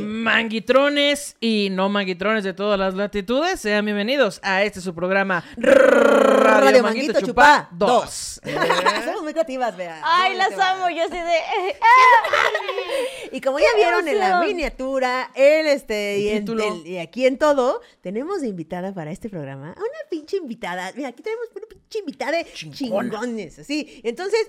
Manguitrones y no manguitrones de todas las latitudes, sean bienvenidos a este su programa Radio, Manguito, Chupá 2. Somos muy creativas, vea. Ay, Muy las creativas. amo, yo así de... Y como ya vieron en la miniatura, en este y, El en- el- y aquí en todo, tenemos de invitada para este programa a una pinche invitada. Mira, aquí tenemos una pinche invitada de Chingona. chingones, así. Entonces,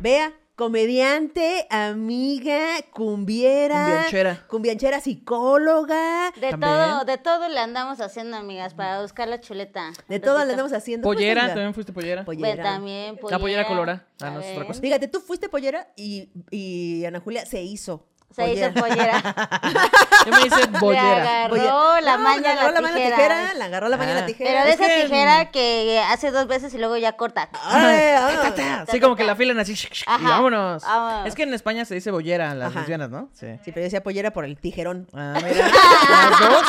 vea, comediante, amiga, cumbiera, Cumbianchera. cumbianchera, psicóloga, De También. todo, de todo le andamos haciendo, amigas, para buscar la chuleta. de todo le andamos haciendo. ¿Cómo Pollera, también fuiste pollera. Pollera. también, La pollera colora. Ah, no, es otra cosa. Fíjate, tú fuiste pollera y, y Ana Julia se hizo. Se hizo pollera. Yo me hice Le bollera. agarró Pollera. la No, maña le agarró la mano tijera. tijera, le agarró la maña Ah. la tijera. Pero de Es esa que- tijera que hace dos veces y luego ya corta. Ay, ah. Sí, como que la filan así. y vámonos. vámonos. Es que en España se dice bollera a las Ajá. lesbianas, ¿no? Sí. Sí, pero yo decía pollera por el tijerón. Ah, mira. Las dos.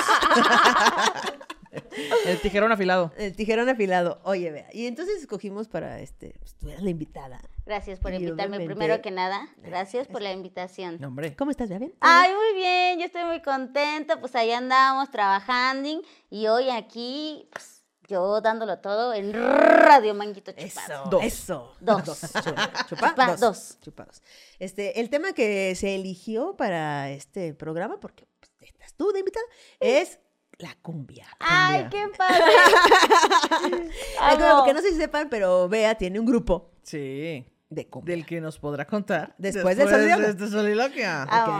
El tijerón afilado. El tijerón afilado. Oye, vea. Y entonces escogimos para este, pues, tú eras la invitada. Gracias por Y invitarme obviamente- primero que nada. Gracias por la invitación. No, hombre. ¿Cómo estás, bea? ¿Bien? Ay, muy bien, yo estoy muy contenta, pues ahí andamos trabajando y hoy aquí, pues yo dándolo todo en Radio Manguito Chupado. Eso, Dos. eso. Dos. Chupa, chupa, Chupa, dos. dos. Chupa, dos. Este, el tema que se eligió para este programa, porque pues, estás tú de invitada, es la cumbia. Ay, qué padre. Ay, como Amo. que no sé si sepan, pero Bea tiene un grupo Sí. de cumbia. Del que nos podrá contar. Después del soliloquio.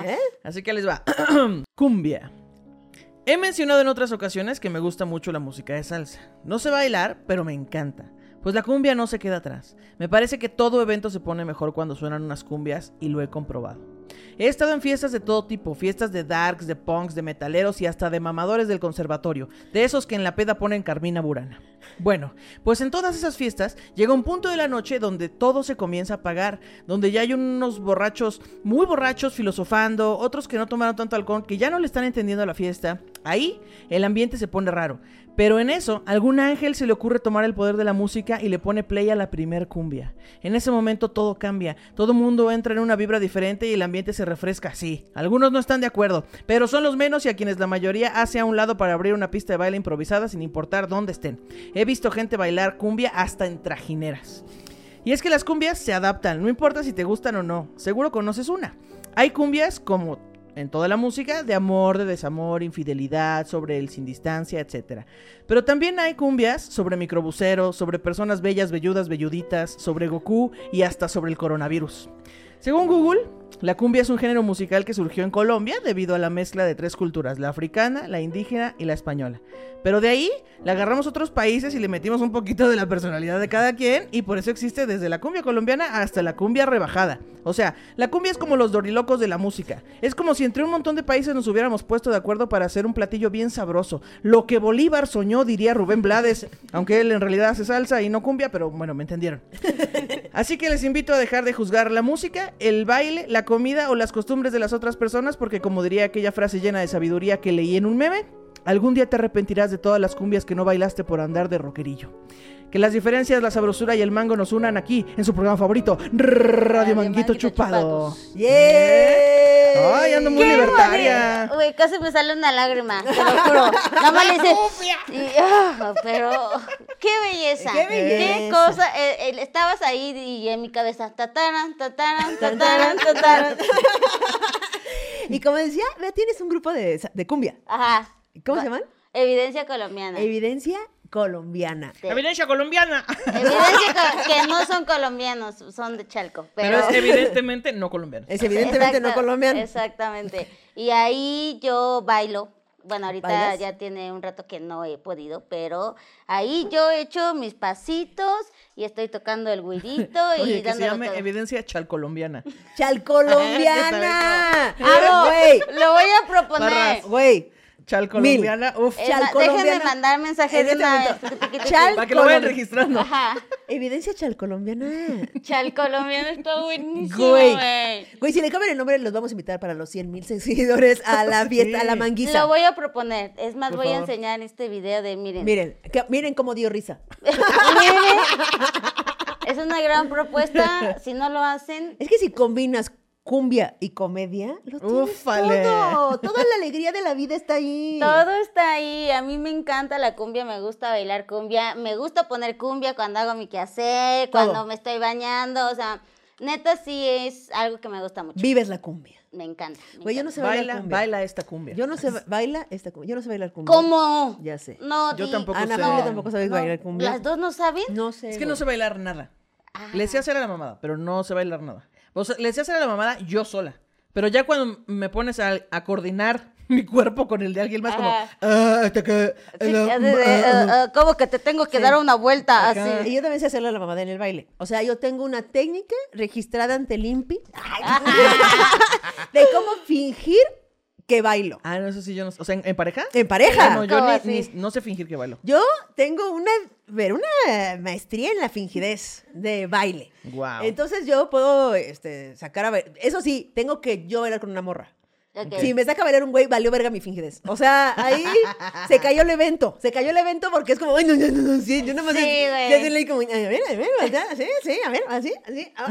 de. Así que les va. Cumbia. He mencionado en otras ocasiones que me gusta mucho la música de salsa. No sé bailar, pero me encanta. Pues la cumbia no se queda atrás. Me parece que todo evento se pone mejor cuando suenan unas cumbias y lo he comprobado. He estado en fiestas de todo tipo, fiestas de darks, de punks, de metaleros y hasta de mamadores del conservatorio, de esos que en la peda ponen Carmina Burana. Bueno, pues en todas esas fiestas llega un punto de la noche donde todo se comienza a apagar, donde ya hay unos borrachos, muy borrachos, filosofando, otros que no tomaron tanto alcohol, que ya no le están entendiendo a la fiesta. Ahí el ambiente se pone raro. Pero en eso, algún ángel se le ocurre tomar el poder de la música y le pone play a la primer cumbia. En ese momento todo cambia, todo mundo entra en una vibra diferente y el ambiente se refresca. Sí, algunos no están de acuerdo, pero son los menos y a quienes la mayoría hace a un lado para abrir una pista de baile improvisada sin importar dónde estén. He visto gente bailar cumbia hasta en trajineras. Y es que las cumbias se adaptan, no importa si te gustan o no, seguro conoces una. Hay cumbias como en toda la música de amor, de desamor, infidelidad, sobre el sin distancia, etc. Pero también hay cumbias sobre microbuseros, sobre personas bellas, velludas, velluditas, sobre Goku y hasta sobre el coronavirus. Según Google, la cumbia es un género musical que surgió en Colombia debido a la mezcla de tres culturas, la africana, la indígena y la española. Pero de ahí le agarramos a otros países y le metimos un poquito de la personalidad de cada quien y por eso existe desde la cumbia colombiana hasta la cumbia rebajada. O sea, la cumbia es como los dorilocos de la música. Es como si entre un montón de países nos hubiéramos puesto de acuerdo para hacer un platillo bien sabroso. Lo que Bolívar soñó, diría Rubén Blades, aunque él en realidad hace salsa y no cumbia, pero bueno, me entendieron. Así que les invito a dejar de juzgar la música, el baile, la comida o las costumbres de las otras personas, porque como diría aquella frase llena de sabiduría que leí en un meme, algún día te arrepentirás de todas las cumbias que no bailaste por andar de rockerillo. Que las diferencias, la sabrosura y el mango nos unan aquí, en su programa favorito, Radio Manguito Manguito Chupado. Chupados. ¡Yeah! Ay, ando muy Qué libertaria. bonito. Güey, casi me sale una lágrima, te lo juro. Nada más le hice. y, ah, pero, qué belleza. Qué belleza. cosa. eh, eh, estabas ahí y en mi cabeza. Tataran, tataran, tataran, tataran. Y como decía, tienes un grupo de, de cumbia. Ajá. ¿Cómo se llaman? Evidencia colombiana. Evidencia colombiana. De- Evidencia colombiana. Evidencia co- que no son colombianos, son de Chalco. Pero Pero, es evidentemente no colombiano. Es evidentemente no colombiano. Exactamente. Y ahí yo bailo. Bueno, ahorita ¿Bailas? ya tiene un rato que no he podido, pero ahí yo he hecho mis pasitos y estoy tocando el güirito y Oye, que se llame todo. evidencia chalcolombiana. Chalcolombiana. Ah, Güey, Lo voy a proponer. Barras. güey. Chalcolombiana, uf. Eh, Chal colombiana. déjenme mandar mensajes En de este una vez. Chal- Para que lo vayan registrando. Ajá. Evidencia chalcolombiana. Chal colombiano está buenísimo, Güey. güey. Si le cambian el nombre, los vamos a invitar para los 100 mil seguidores a la fiesta, a la Sí. manguisa. Lo voy a proponer. Es más, Por voy a enseñar este video de miren. Miren, que- miren cómo dio risa. Miren. Es una gran propuesta. Si no lo hacen, Es que si combinas cumbia y comedia, lo tienes Ufale. todo. Toda la alegría de la vida está ahí. Todo está ahí. A mí me encanta la cumbia, me gusta bailar cumbia, me gusta poner cumbia cuando hago mi quehacer, Todo. cuando me estoy bañando. O sea, neta sí es algo que me gusta mucho. Vives la cumbia. Me encanta. me Güey, yo no sé bailar Baila, cumbia. baila esta cumbia. Yo no sé ba- baila esta cumbia. Yo no sé bailar cumbia. ¿Cómo? Ya sé. No, Yo di- tampoco Ana sé. Tampoco sabe bailar cumbia. ¿Las dos no saben? No sé. Es que no sé bailar nada. Ah. Le sé hacer a la mamada, pero no sé bailar nada. O sea, le sé hacer a la mamada yo sola. Pero ya cuando me pones a, a coordinar mi cuerpo con el de alguien más, como. "Ah, hasta que. Sí, la- así de, ah, ah". ¿Cómo que te tengo que dar una vuelta así? Y yo también sé hacerle a la mamada en el baile. O sea, yo tengo una técnica registrada ante el INPI de cómo fingir que bailo. Ah, no, eso sí, yo no sé. O sea, ¿en, en pareja? En pareja. No, yo no sé fingir que bailo. Yo tengo una, ver, una maestría en la fingidez de baile. Guau. Entonces yo puedo este, sacar a bailar. Eso sí, tengo que yo bailar con una morra. Ok. Si me saca a bailar un güey, valió verga mi fingidez. O sea, ahí se cayó el evento. Se cayó el evento porque es como, ay, no, no, no, no, sí, yo nada más. Sí, güey. yo como, a ver, a ver, sí, sí, a ver, así, así. ah,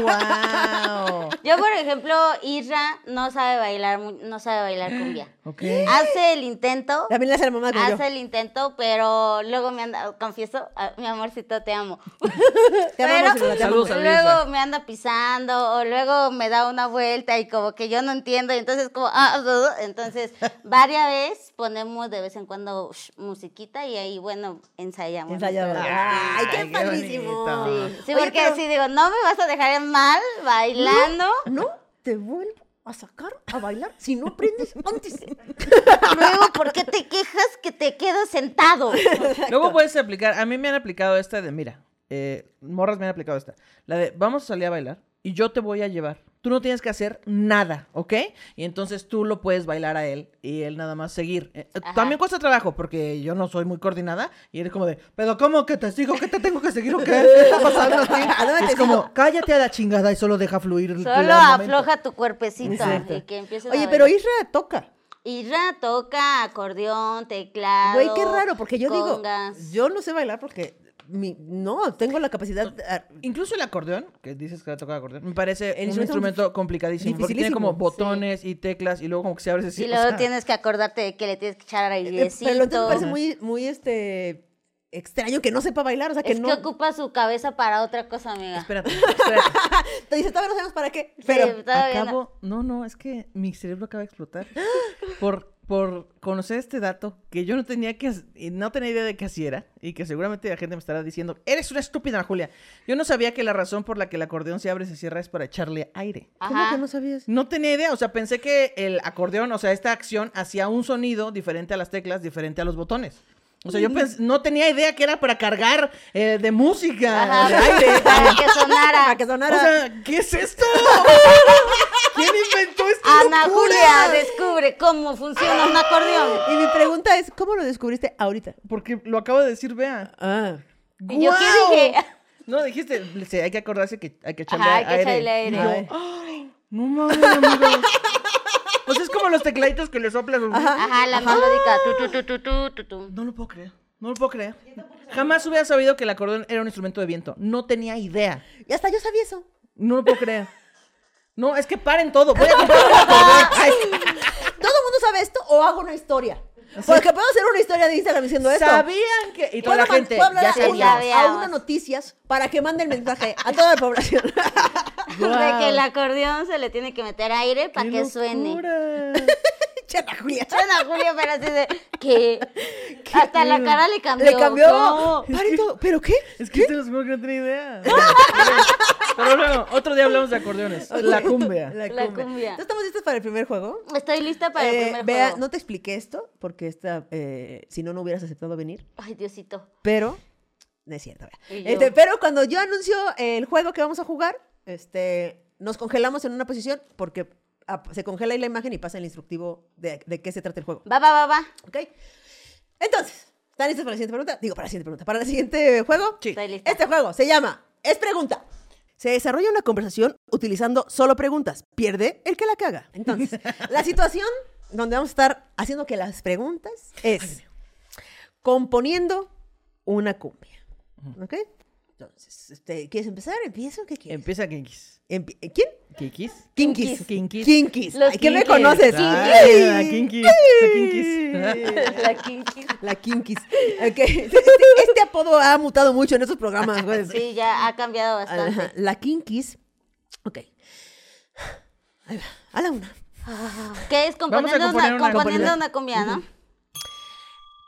¡Guau! Yo, por ejemplo, Isra no sabe bailar, no sabe bailar cumbia. Ok. Hace el intento, También le hace la mamá como yo. hace el intento, pero luego me anda, confieso, ah, mi amorcito, te amo. Te amamos, Pero te amamos. A luego me anda pisando o luego me da una vuelta y como que yo no entiendo y entonces como ah, uh, entonces varias veces ponemos de vez en cuando sh, musiquita y ahí bueno ensayamos. Ensayamos. Ay, qué Ay, qué padrísimo. Sí, Oye, porque pero- si digo, no me vas a dejar mal bailando. No te vuelvo a sacar a bailar si no aprendes antes. Luego, ¿por qué te quejas que te quedas sentado? Luego puedes aplicar. A mí me han aplicado esta de, mira, eh, morras me han aplicado esta. La de, vamos a salir a bailar y yo te voy a llevar. Tú no tienes que hacer nada, ¿ok? Y entonces tú lo puedes bailar a él y él nada más seguir. Eh, eh, Ajá. también cuesta trabajo porque yo no soy muy coordinada y eres como de, pero ¿cómo que te sigo? ¿Qué te tengo que seguir o qué? ¿Qué está pasando aquí? ¿A dónde es como, sigo? cállate a la chingada y solo deja fluir. el- Solo el momento". afloja tu cuerpecito Exacto. y que empieces Oye, a pero. Isra toca. Isra toca acordeón, teclado. Güey, qué raro, porque yo congas. digo, yo no sé bailar porque mi, no tengo la capacidad. Incluso el acordeón, que dices que toca acordeón, me parece El un instrumento complicadísimo. Porque tiene como botones y teclas y luego como que se abre así. Y o luego sea, tienes que acordarte de que le tienes que echar eh, airecito. Pero entonces me parece muy, muy este extraño que no sepa bailar, o sea que es no. que ocupa su cabeza para otra cosa, amiga. Espérate, espérate. Te dice, todavía no sabemos para qué. Sí, Pero no. Acabo, no, no, es que mi cerebro acaba de explotar. Por, por conocer este dato que yo no tenía que, no tenía idea de que así era, y que seguramente la gente me estará diciendo, eres una estúpida, Julia. Yo no sabía que la razón por la que el acordeón se abre y se cierra es para echarle aire. ¿cómo que no sabías? No tenía idea, o sea, pensé que el acordeón, o sea, esta acción hacía un sonido diferente a las teclas, diferente a los botones. O sea, yo pens- no tenía idea que era para cargar eh, de música, Ajá, de aire. para que sonara. Para que sonara. O sea, ¿qué es esto? ¿Quién inventó esto? Ana Julia descubre cómo funciona un acordeón. y mi pregunta es, ¿cómo lo descubriste ahorita? Porque lo acabo de decir, vea. Ah. Y yo qué ¡Guau! dije, No, dijiste, sí, hay que acordarse que hay que echarle Ajá, hay que aire. echarle aire. Y yo, Ay. ¡ay! no mames, amigos. Pues es como los tecladitos que le soplas. Ajá, la melódica. Tu, tu, tu. No lo puedo creer. No lo puedo creer. Jamás hubiera sabido que el acordeón era un instrumento de viento. No tenía idea. Y hasta yo sabía eso. No lo puedo creer. No, es que paren todo. Voy a comprar un ¿Todo el mundo sabe esto o hago una historia? Porque puedo hacer una historia de Instagram diciendo esto. ¿Sabían que.? Y toda Puedo la man- gente. puedo hablar Ya a, sabía. una, a una noticias para que manden mensaje a toda la población. De que el acordeón se le tiene que meter aire para ¡Qué que suene. locura! Chana Julia. Julia, pero así de que hasta la cara le cambió. Le cambió. No. ¿Pero qué? Es que te los juro que no tenía idea. Pero luego, otro día hablamos de acordeones. La cumbia. La La cumbia. Entonces, ¿Estamos listos para el primer juego? Estoy lista para Eh, el primer vea, juego. no te expliqué esto porque esta, eh, si no, no hubieras aceptado venir. Ay, Diosito. Pero, no es cierto. yo. Este, pero cuando yo anuncio el juego que vamos a jugar, este, nos congelamos en una posición porque se congela ahí la imagen y pasa el instructivo de, de qué se trata el juego. Va, va, va, va. ¿Ok? Entonces, ¿están listos para la siguiente pregunta? Digo, para la siguiente pregunta. ¿Para el siguiente juego? Sí. Estoy lista. Este juego se llama Es Pregunta. Se desarrolla una conversación utilizando solo preguntas. Pierde el que la caga. Entonces, la situación donde vamos a estar haciendo que las preguntas es componiendo una cumbia. ¿Ok? Entonces, este, ¿quieres empezar? ¿Empiezo? ¿Qué quieres? Empieza Kinkis. Empi- ¿Quién? Kinkis. Kinkis. Kinkis. Ay, ¿Qué me Kinkis. conoces? Ay, la Kinkis. La Kinkis. La kinky. La Kinkis. Ok. Este, este apodo ha mutado mucho en estos programas, güey. Sí, ya ha cambiado Ajá, bastante. La Kinkis. Ok. Ahí va. A la una. ¿Qué es? Componiendo, una, una componiendo comida. una cumbia, ¿no?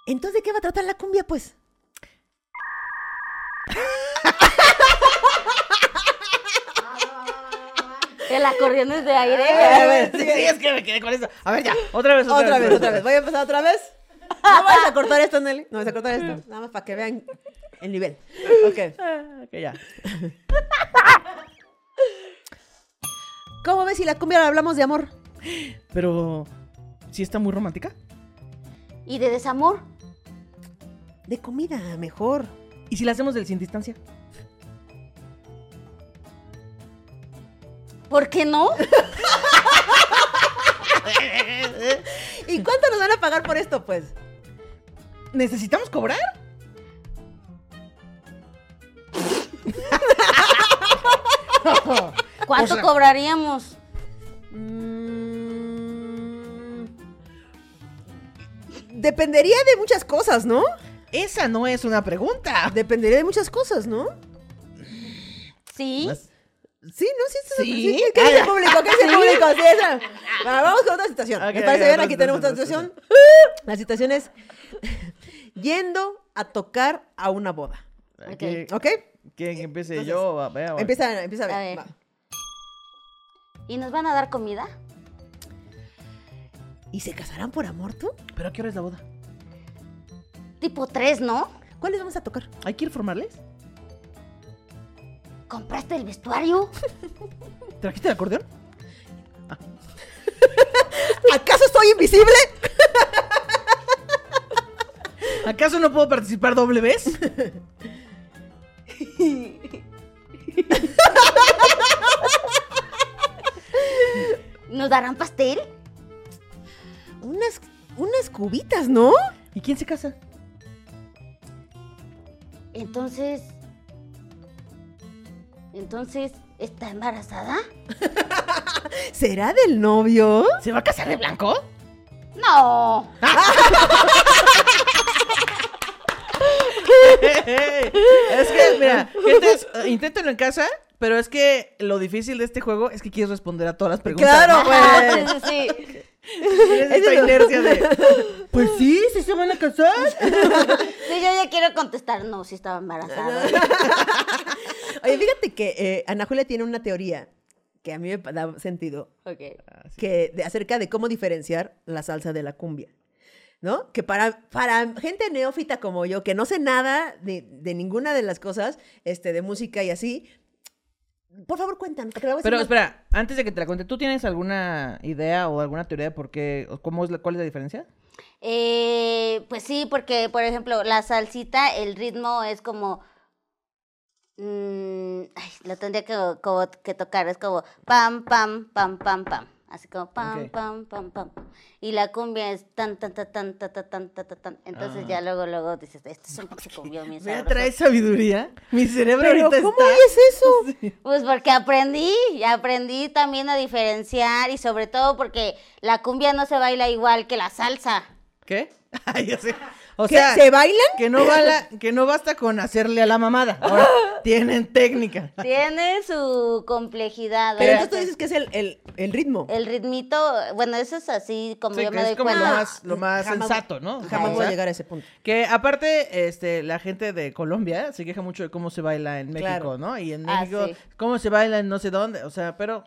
Entonces, ¿de qué va a tratar la cumbia, pues? El acordeón es de aire. A ver, Sí, sí, es que me quedé con eso. A ver, ya. Otra vez, otra, Otra vez, otra vez. Voy a empezar otra vez. No vayas a cortar esto, Nelly. No vas a cortar esto. Nada más para que vean el nivel. Ok. Ah, Ok, ya. ¿Cómo ves si la cumbia hablamos de amor? Pero, ¿sí está muy romántica? ¿Y de desamor? De comida, mejor. ¿Y si la hacemos del sin distancia? ¿Por qué no? ¿Y cuánto nos van a pagar por esto, pues? ¿Necesitamos cobrar? ¿Cuánto O sea- cobraríamos? Mm, Dependería de muchas cosas, ¿no? Esa no es una pregunta. Dependería de muchas cosas, ¿no? Sí. Más- Sí, ¿no? Sí, sí. ¿Sí? sí, ¿Qué dice el público? ¿Qué dice el público? Sí, esa. Bueno, vamos con otra situación. ¿Me parece bien? Aquí tenemos otra situación. La situación es yendo a tocar a una boda. ¿Qué- ¿Ok? ¿Quién empiece Entonces, yo? A ver, a ver. Empieza, empieza a ver. A ver. va. ¿Y nos van a dar comida? ¿Y se casarán por amor tú? ¿Pero a qué hora es la boda? Tipo tres, ¿no? ¿Cuáles vamos a tocar? ¿Hay que informarles? ¿Compraste el vestuario? ¿Trajiste el acordeón? ¿Acaso estoy invisible? ¿Acaso no puedo participar doble vez? ¿Nos darán pastel? Unas, unas cubitas, ¿no? ¿Y quién se casa? Entonces... Entonces, ¿está embarazada? ¿Será del novio? ¿Se va a casar de blanco? No. es que, mira, eh, inténtenlo en casa, pero es que lo difícil de este juego es que quieres responder a todas las preguntas. Claro, güey. sí, sí, sí. Tienes esta inercia de. Pues sí, sí se van a casar. Sí, yo ya quiero contestar. No, sí estaba embarazada. Oye, fíjate que eh, Ana Julia tiene una teoría que a mí me da sentido, Ok. que de, acerca de cómo diferenciar la salsa de la cumbia. ¿No? Que para, para gente neófita como yo, que no sé nada de, de ninguna de las cosas, este, de música y así, por favor a Pero espera, antes de que te la cuente, ¿tú tienes alguna idea o alguna teoría de por qué, o cómo es la, cuál es la diferencia? Eh, pues sí, porque, por ejemplo, la salsita, el ritmo es como... mm, ay, lo tendría que, como que tocar. Es como pam, pam, pam, pam, pam. Así como pam, pam, pam, pam. Y la cumbia es tan, tan, tan, tan, tan, tan, tan, tan. Entonces ya luego, luego dices, esto es un pinche cumbia, mi ¿Me sabroso". trae sabiduría? Mi cerebro Pero ahorita ¿cómo está... es eso? Pues porque aprendí, y aprendí también a diferenciar y sobre todo porque la cumbia no se baila igual que la salsa. ¿Qué? Ay, ya sé. O ¿Qué, sea, ¿Se bailan? que no, bala- que no basta con hacerle a la mamada. Ahora tienen técnica. Tiene su complejidad. Pero ¿verdad? entonces tú dices que es el, el, el ritmo. El ritmito, bueno, eso es así como Sí, yo que me doy es como lo cuenta. más, lo más Jamás- sensato, ¿no? Jamás voy a llegar a ese punto. Que aparte, este, la gente de Colombia se queja mucho de cómo se baila en México, Claro. ¿no? Y en Ah, México, sí. cómo se baila en no sé dónde. O sea, pero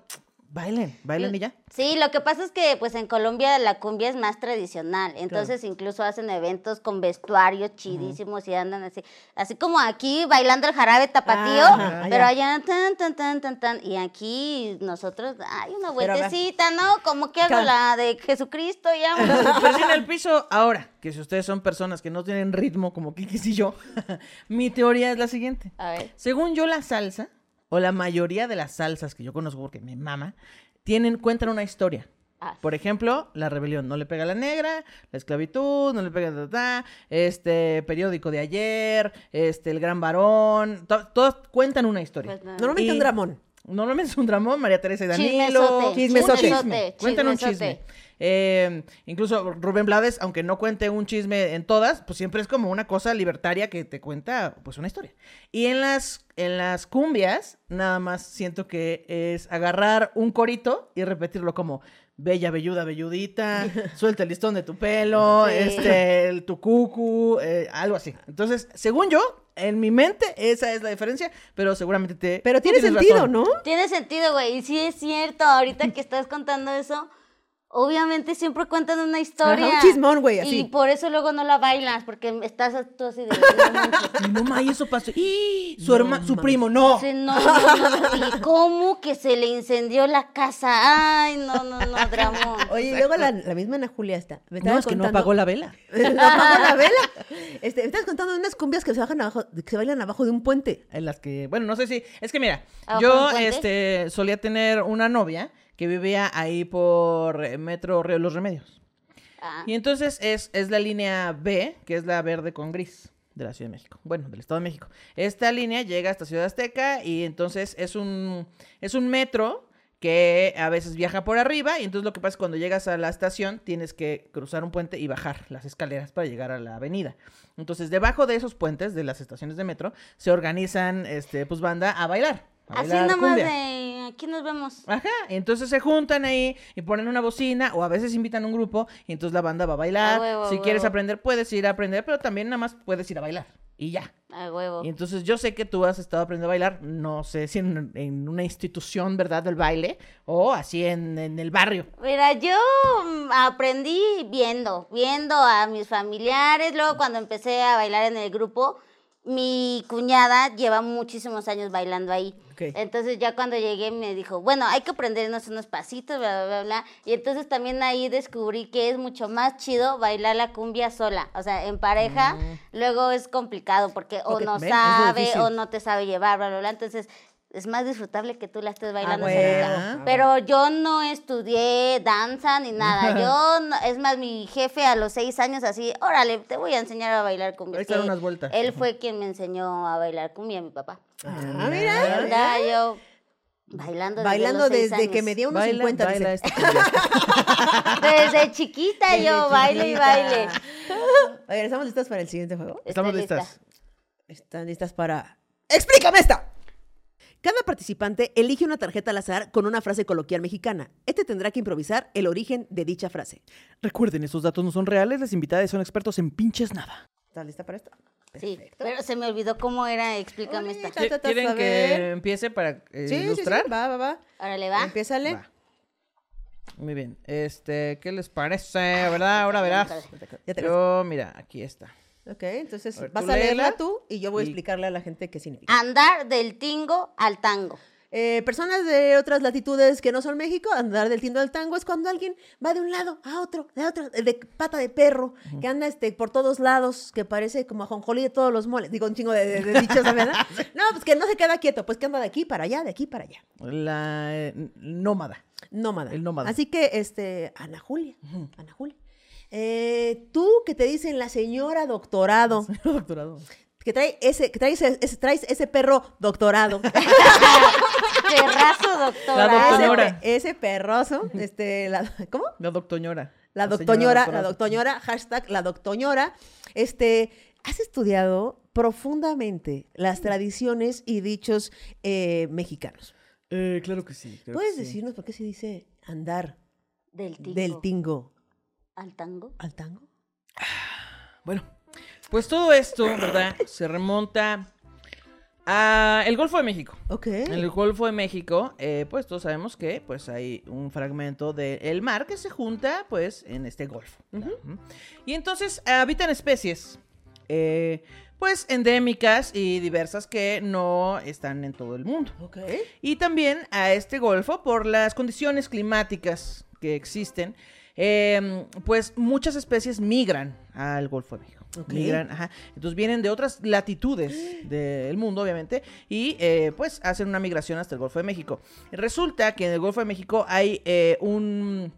bailen, bailen y ya. Sí, lo que pasa es que pues en Colombia la cumbia es más tradicional, entonces incluso hacen eventos con vestuarios chidísimos y andan así, así como aquí bailando el jarabe tapatío, pero allá. allá tan tan tan tan tan y aquí nosotros hay una Pero vueltecita, ¿no? Como que hago la de Jesucristo ya. Pues en el piso, ahora, que si ustedes son personas que no tienen ritmo como Kikis y yo, mi teoría es la siguiente. A ver. Según yo, la salsa, o la mayoría de las salsas que yo conozco porque me mama, tienen, cuentan una historia. Ah. Por ejemplo, la rebelión. No le pega a la negra, la esclavitud, no le pega a ta, ta, este periódico de ayer, este el gran varón. to- todos cuentan una historia. Pues no. Normalmente Y- un dramón. Normalmente es un dramón, María Teresa y Danilo. Chismesote, chisme. Cuentan un chisme. Eh, incluso Rubén Blades, aunque no cuente un chisme en todas, pues siempre es como una cosa libertaria que te cuenta pues una historia. Y en las, en las cumbias, nada más siento que es agarrar un corito y repetirlo como bella, velluda, velludita, suelta el listón de tu pelo, Sí. este, el, tu cucu, eh, algo así. Entonces, según yo, en mi mente, esa es la diferencia, pero seguramente te... Pero tiene sentido, razón. ¿no? Tiene sentido, güey. Y sí es cierto, ahorita que estás contando eso, obviamente siempre cuentan una historia. Ajá, un chismón, güey, así. Y por eso luego no la bailas, porque estás tú así de... "No manches". Y no, ma, y eso pasó. ¡Y! Su hermano, su primo, no. Sí, no, no. ¿Y cómo que se le incendió la casa? Ay, no, no, no, dramón. Oye, y luego la, la misma Ana Julia está. Me No, es que no apagó la vela. no apagó la vela. Este, me estabas contando de unas cumbias que se, bajan abajo, que se bailan abajo de un puente. En las que, bueno, no sé si. Es que mira, ¿Abajo yo este solía tener una novia que vivía ahí por eh, Metro Río Los Remedios. Ah, Y entonces es, es la línea B, que es la verde con gris de la Ciudad de México. Bueno, del Estado de México. Esta línea llega hasta Ciudad Azteca y entonces es un, es un metro que a veces viaja por arriba y entonces lo que pasa es que cuando llegas a la estación tienes que cruzar un puente y bajar las escaleras para llegar a la avenida. Entonces, debajo de esos puentes de las estaciones de metro se organizan, este, pues, banda a bailar. Así nomás cumbia. de... Aquí nos vemos. Ajá, entonces se juntan ahí y ponen una bocina o a veces invitan a un grupo y entonces la banda va a bailar. A huevo, si quieres aprender, puedes ir a aprender, pero también nada más puedes ir a bailar y ya. A huevo. Y entonces yo sé que tú has estado aprendiendo a bailar, no sé si en, en una institución, ¿verdad?, del baile o así en, en el barrio. Mira, yo mm, aprendí viendo, viendo a mis familiares. Luego cuando empecé a bailar en el grupo, mi cuñada lleva muchísimos años bailando ahí. Entonces ya cuando llegué me dijo, bueno, hay que aprendernos unos pasitos, bla, bla, bla, bla. Y entonces también ahí descubrí que es mucho más chido bailar la cumbia sola. O sea, en pareja luego es complicado porque o no ven, sabe o no te sabe llevar, bla, bla, bla. Entonces es más disfrutable que tú la estés bailando huevo. solita. Ah, Pero yo no estudié danza ni nada. Yo, no- es más, mi jefe a los seis años así, órale, te voy a enseñar a bailar cumbia. Ahí están Que unas vueltas. Él fue quien me enseñó a bailar cumbia, mi papá. Ah, Y mira. yo bailando desde Bailando desde que me dio unos Baila, 50. baila cumbia. Desde chiquita Desde yo baile y baile. Oye, ¿estamos listas para el siguiente juego? Estamos Estoy lista. listas. ¿Están listas para... ¡Explícame esta! Cada participante elige una tarjeta al azar con una frase coloquial mexicana. Este tendrá que improvisar el origen de dicha frase. Recuerden, estos datos no son reales, las invitadas son expertos en pinches nada. ¿Estás lista para esto? Sí, pero se me olvidó cómo era, explícame esta. Ta, ta, ¿Quieren que empiece para eh, Sí, sí, sí, ilustrar? va, va, va. Órale, va. Empiézale. Va. Muy bien. Este, ¿qué les parece? ¿Verdad? Ahora verás. Ya te Yo, mira, aquí está. Ok, entonces A ver, vas a leerla tú y yo voy a explicarle a la gente qué significa. Andar del tingo al tango. Eh, personas de otras latitudes que no son México, andar del tindo al tango es cuando alguien va de un lado a otro, de otro, de pata de perro, que anda este, por todos lados, que parece como ajonjolí de todos los moles. Digo, un chingo de, de- de dichos, ¿verdad? No, pues que no se queda quieto, pues que anda de aquí para allá, de aquí para allá. La eh, nómada. Nómada. El nómada. Así que, este, Ana Julia, Ana Julia. Eh, tú que te dicen la señora doctorado, Doctorado. que trae ese, que traes ese, traes ese perro doctorado. Perrazo, doctora. La ese, ese perroso, este, la, ¿cómo? La doctoñora. La señora doctoñora, la doctorado. doctoñora, hashtag la doctoñora. Este, has estudiado profundamente las tradiciones y dichos eh, mexicanos. Eh, claro que sí. claro ¿Puedes que sí. decirnos por qué se dice andar Del tingo. del tingo al tango. al tango? Bueno, pues todo esto, ¿verdad? Se remonta a el Golfo de México. Ok. En el Golfo de México, eh, pues todos sabemos que pues hay un fragmento del mar que se junta pues en este golfo. Y entonces habitan especies eh, pues endémicas y diversas que no están en todo el mundo. Ok. Y también a este golfo por las condiciones climáticas que existen. Eh, pues muchas especies migran al Golfo de México. Migran, ajá. Entonces vienen de otras latitudes del mundo, obviamente, y eh, pues hacen una migración hasta el Golfo de México. Resulta que en el Golfo de México hay eh, un,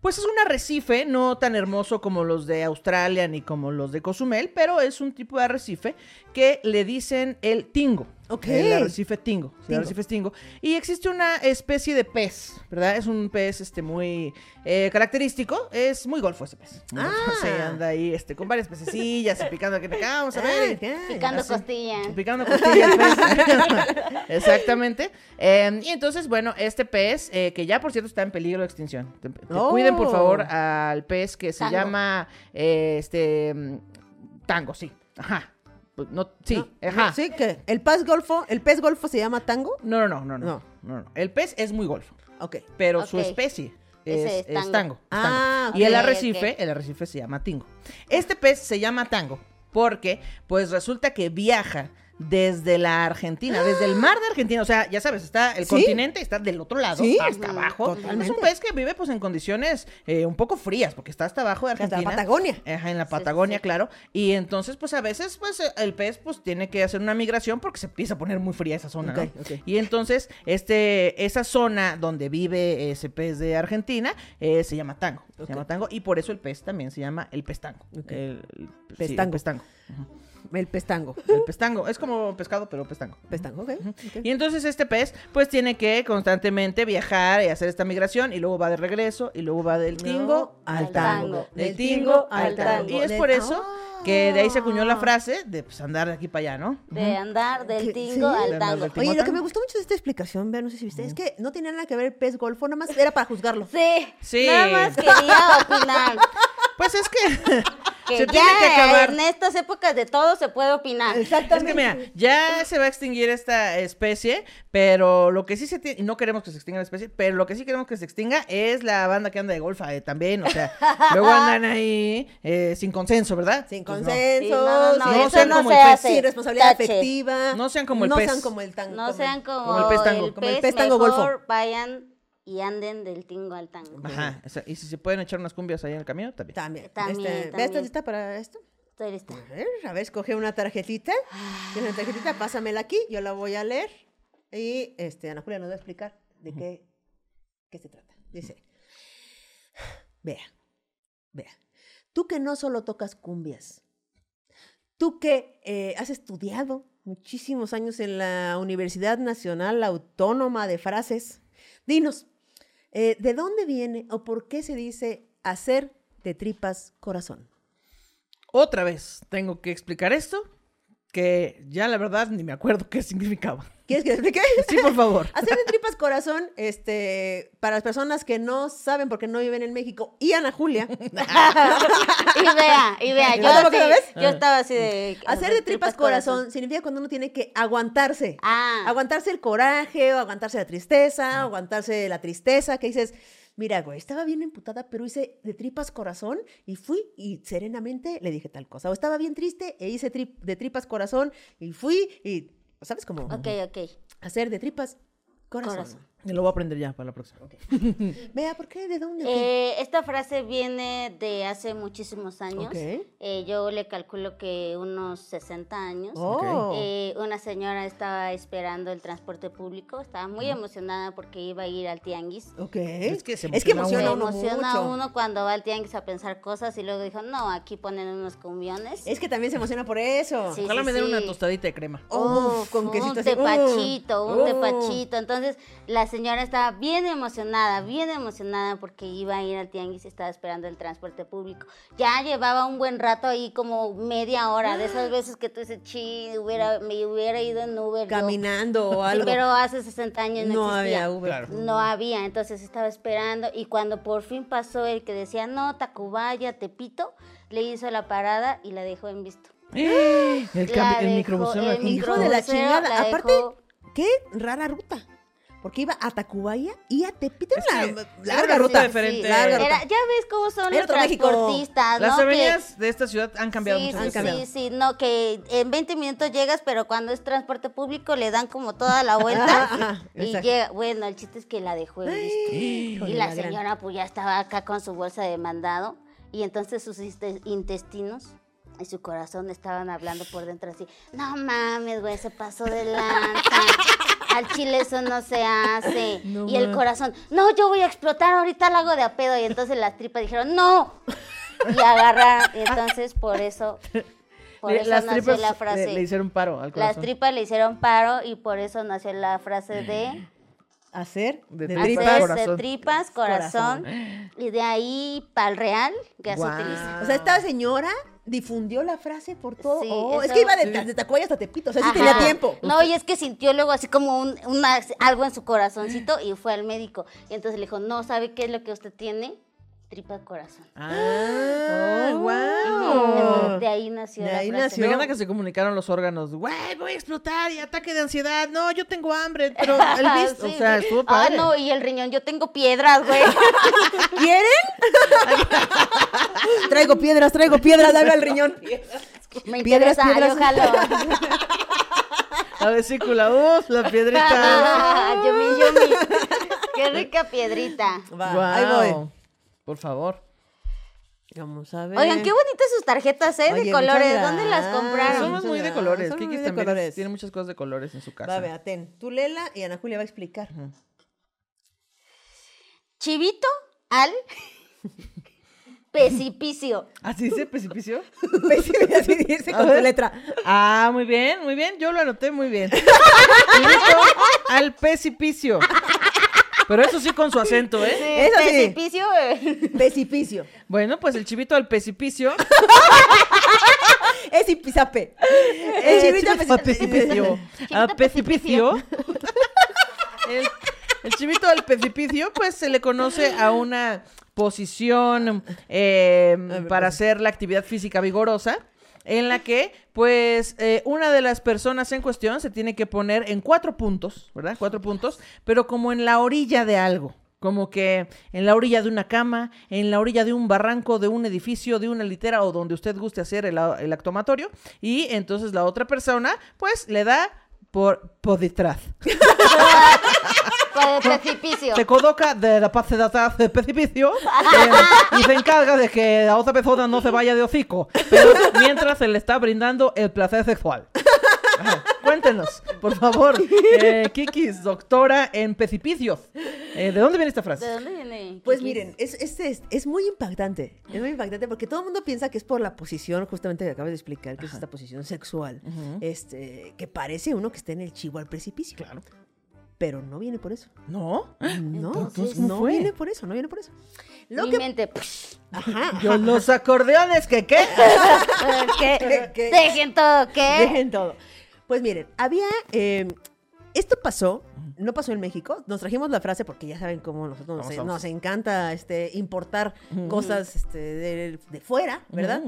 Pues es un arrecife, no tan hermoso como los de Australia ni como los de Cozumel, pero es un tipo de arrecife que le dicen el tingo. Ok. El arrecife tingo. sí, El Tingo. arrecife tingo. Y existe una especie de pez, ¿verdad? Es un pez este, muy eh, característico. Es muy golfo ese pez. Ah. Se anda ahí este, con varias pececillas y picando que vamos a ver. Ay. Picando así. costilla. Picando costilla el pez. Exactamente. Eh, y entonces, bueno, este pez, eh, que ya por cierto está en peligro de extinción. Te- te Oh. Cuiden por favor al pez que se Tango. llama eh, este mm, tango, sí. Ajá. Pues, No, sí, No, ajá. Sí, que el pez golfo, el pez golfo se llama tango. No, no, no, no, no, No. no, no. El pez es muy golfo, Ok. pero su especie es, tango. Ah, tango. Y el arrecife, el arrecife se llama tingo. Este pez se llama tango porque, pues resulta que viaja desde la Argentina, desde el mar de Argentina, o sea, ya sabes, está el Sí. continente, está del otro lado, Sí. hasta abajo. totalmente. Es un pez que vive pues en condiciones eh, un poco frías, porque está hasta abajo de Hasta la Argentina. Patagonia. Ajá, en la Patagonia, sí. claro. Y entonces, pues a veces, pues eh, el pez, pues tiene que hacer una migración porque se empieza a poner muy fría esa zona, ¿no? Y entonces, este, esa zona donde vive ese pez de Argentina eh, se llama tango. Se llama tango y por eso el pez también se llama el pez tango. Ok. El, el- sí, Pez el tango. pez tango. El pez tango. El pez tango. Es como pescado, pero pez tango. Pez tango, ok. Y entonces este pez, pues tiene que constantemente viajar y hacer esta migración y luego va de regreso y luego va del tingo al al tango. tango. Del tingo al tango. Y es por eso que de ahí se acuñó la Ah. frase de pues, andar de aquí para allá, ¿no? De andar del tingo sí. Al tango. del tingo. Oye, lo que me gustó mucho de esta explicación, vean, no sé si viste, es que no tenía nada que ver el pez golfo, nada más era para juzgarlo. Sí, Sí. nada más quería opinar. Pues es que Que se ya tiene que acabar. en estas épocas de todo se puede opinar. Es que mira, ya se va a extinguir esta especie, pero lo que sí se tiene, y no queremos que se extinga la especie, pero lo que sí queremos que se extinga es la banda que anda de golfa eh, también, o sea, luego andan ahí eh, sin consenso, ¿verdad? Sin Pues no. consenso, Sí, no, no, no, sean no como el pez. sin responsabilidad Tache. afectiva. No sean como el no pez. sean como el tango. No sean como, como el pez tango. el Como el pez, pez tango mejor golfo. vayan y anden del tingo al tango. Ajá, esa- y si se pueden echar unas cumbias ahí en el camino, también. También. También, Este, ¿Ves? también. ¿Estás lista para esto? Estoy lista. A ver, a ver, escoge una tarjetita. Tienes una tarjetita, pásamela aquí, yo la voy a leer. Y este, Ana Julia nos va a explicar de qué, qué se trata. Dice, vea, vea, tú que no solo tocas cumbias, tú que eh, has estudiado muchísimos años en la Universidad Nacional Autónoma de Frases, dinos, eh, ¿de dónde viene o por qué se dice hacer de tripas corazón? Otra vez tengo que explicar esto, que ya la verdad ni me acuerdo qué significaba. ¿Quieres que te explique? Sí, por favor. Hacer de tripas corazón, este, para las personas que no saben porque no viven en México, y Ana Julia, Y vea, y vea, ¿Ya yo, tampoco sí- lo ves? yo estaba así de... hacer de tripas corazón significa cuando uno tiene que aguantarse. Ah, Aguantarse el coraje, o aguantarse la tristeza, o aguantarse la tristeza, que dices, mira, güey, estaba bien emputada, pero hice de tripas corazón y fui y serenamente le dije tal cosa. O estaba bien triste e hice tri- de tripas corazón y fui y, ¿sabes cómo? ok, ok. Hacer de tripas corazón. Corazón. Lo voy a aprender ya para la próxima. Vea, ¿por qué? ¿De dónde? Eh, esta frase viene de hace muchísimos años. Eh, yo le calculo que unos 60 años. Oh. Eh, una señora estaba esperando el transporte público, estaba muy emocionada porque iba a ir al tianguis. Ok. Es que se es que emociona emociona Se uno emociona mucho. uno cuando va al tianguis a pensar cosas y luego dijo, no, aquí ponen unos cumbiones. Es que también se emociona por eso. Sí, Ojalá sí, me den sí. una tostadita de crema. Oh, Uf, con un quesito así. tepachito, Uh, un uh. tepachito. Entonces, la señora estaba bien emocionada, bien emocionada porque iba a ir al tianguis y estaba esperando el transporte público. Ya llevaba un buen rato ahí, como media hora, de esas veces que tú dices, chi, hubiera, me hubiera ido en Uber. yo". Caminando o algo. Pero hace 60 años no, no existía. había Uber. Claro. No había, entonces estaba esperando y cuando por fin pasó el que decía, no, Tacubaya, Tepito, le hizo la parada y la dejó en visto. El, cambi- el microbusero el. Hijo de la microbusero chingada. la Aparte, dejó- qué rara ruta. Porque iba a Tacubaya y a Tepito. Es Era que una era larga ruta. diferente. Larga ruta. Era- ya ves cómo son Era los transportistas, Las ¿no? Que- avenidas de esta ciudad han cambiado sí, muchas sí, cambiado. sí, sí, no, que en 20 minutos llegas, pero cuando es transporte público le dan como toda la vuelta Ajá, y llega, bueno, el chiste es que la dejó en visto. Y la la gran- señora pues ya estaba acá con su bolsa de mandado y entonces sus inte- intestinos y su corazón estaban hablando por dentro así, no mames, güey, se pasó de lanza. al chile eso no se hace. No y el corazón, no, yo voy a explotar, ahorita la hago de a pedo. Y entonces las tripas dijeron, no. Y agarraron. Y entonces por eso, por Le- eso Las nació tripas la frase. le, hicieron paro al las corazón. tripas le hicieron paro y por eso nació la frase de Hacer De tripas, hacer corazón. de tripas, corazón. Y de ahí para el real ya Guau. se utiliza. O sea, esta señora difundió la frase por todo. Sí, Oh, es que iba de, de Tacuaya hasta Tepito, o sea, sí tenía tiempo. No, y es que sintió luego así como un, una- algo en su corazoncito y fue al médico. Y entonces le dijo, no, ¿sabe qué es lo que usted tiene? Tripa corazón. Ah, Oh. wow. De ahí nació De la ahí frase. nació. Me encanta que se comunicaron los órganos. Güey, voy a explotar y ataque de ansiedad. No, yo tengo hambre. Pero el bis, o sea, estuvo Ah, padre. no, y el riñón, yo tengo piedras, güey. ¿Quieren? traigo piedras, traigo piedras, dame al riñón. Me Piedras, interesa, piedras. La vesícula, uf, la piedrita. Ah, yumi, yumi. Qué rica piedrita. Guau. ahí voy. Por favor. Vamos a ver. Oigan, qué bonitas sus tarjetas, ¿eh? Oye, de colores. ¿Dónde las compraron? Somos muy de colores. Kiki muy de también es- colores. tiene muchas cosas de colores en su casa. Va, vea, ten. Tú lela y Ana Julia va a explicar. Chivito al precipicio. ¿Así dice precipicio? Así dice con ver. letra. Ah, muy bien, muy bien. Yo lo anoté muy bien. Chivito al precipicio. Pero eso sí con su acento, ¿eh? Eso sí. Precipicio. eh. Precipicio. Bueno, pues el chivito al precipicio. Es Ipizape. El El chivito chivito al precipicio. precipicio. Al precipicio. El, el chivito al precipicio, pues se le conoce a una posición eh, para hacer la actividad física vigorosa. En la que, pues, eh, una de las personas en cuestión se tiene que poner en cuatro puntos, ¿verdad? Cuatro puntos, pero como en la orilla de algo. Como que en la orilla de una cama, en la orilla de un barranco, de un edificio, de una litera o donde usted guste hacer el, el actomatorio. Y entonces la otra persona, pues, le da por, por detrás. Pues de precipicio. Se coloca de la parte de atrás del precipicio eh, y se encarga de que la otra persona no se vaya de hocico, pero mientras se le está brindando el placer sexual. Ajá. Cuéntenos, por favor, eh, Kikis, doctora en precipicios. Eh, ¿De dónde viene esta ¿De frase? dónde viene? Pues miren, es, es, es, es muy impactante. Es muy impactante porque todo el mundo piensa que es por la posición, justamente que acabas de explicar, que es esta posición sexual, este, que parece uno que está en el chivo al precipicio. Claro. Pero no viene por eso. ¿No? No, Entonces, ¿cómo no fue? viene por eso, no viene por eso. Lo Mi que mente. Ajá. Yo los acordeones, ¿que qué? ¿Qué? ¿Qué? Dejen todo, ¿qué? Dejen todo. Pues miren, había. eh, esto pasó, no pasó en México. Nos trajimos la frase porque ya saben cómo nosotros nos, Vamos, vamos. nos encanta este, importar cosas este, de, de fuera, ¿verdad?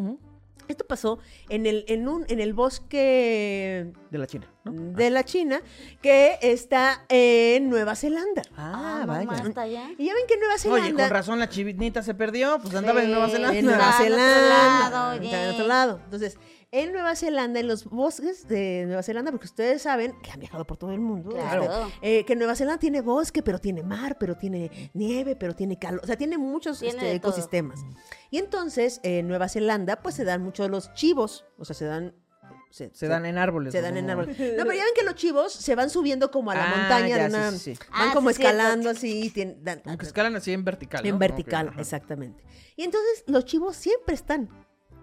Esto pasó en el, en un, en el bosque De la China, ¿no? de la China, que está en Nueva Zelanda. Ah, mamá, hasta allá. Y ya ven que Nueva Zelanda. Oye, con razón la chivinita se perdió, pues andaba en Nueva Zelanda. En Nueva Está al otro Zelanda. en otro lado. Entonces, en Nueva Zelanda, en los bosques de Nueva Zelanda, porque ustedes saben que han viajado por todo el mundo, Claro. este, eh, que Nueva Zelanda tiene bosque, pero tiene mar, pero tiene nieve, pero tiene calor, o sea, tiene muchos Tiene este, todo. ecosistemas. Y entonces, en Nueva Zelanda, pues se dan muchos los chivos, o sea, se dan... Se dan en árboles. Se dan en árboles. No, pero ya ven que los chivos se van subiendo como a la Ah, montaña ya, de una... sí, sí, sí. Van Ah, como sí, escalando así, y tienen- dan- escalan así en vertical. en ¿no? vertical, exactamente. Y entonces los chivos siempre están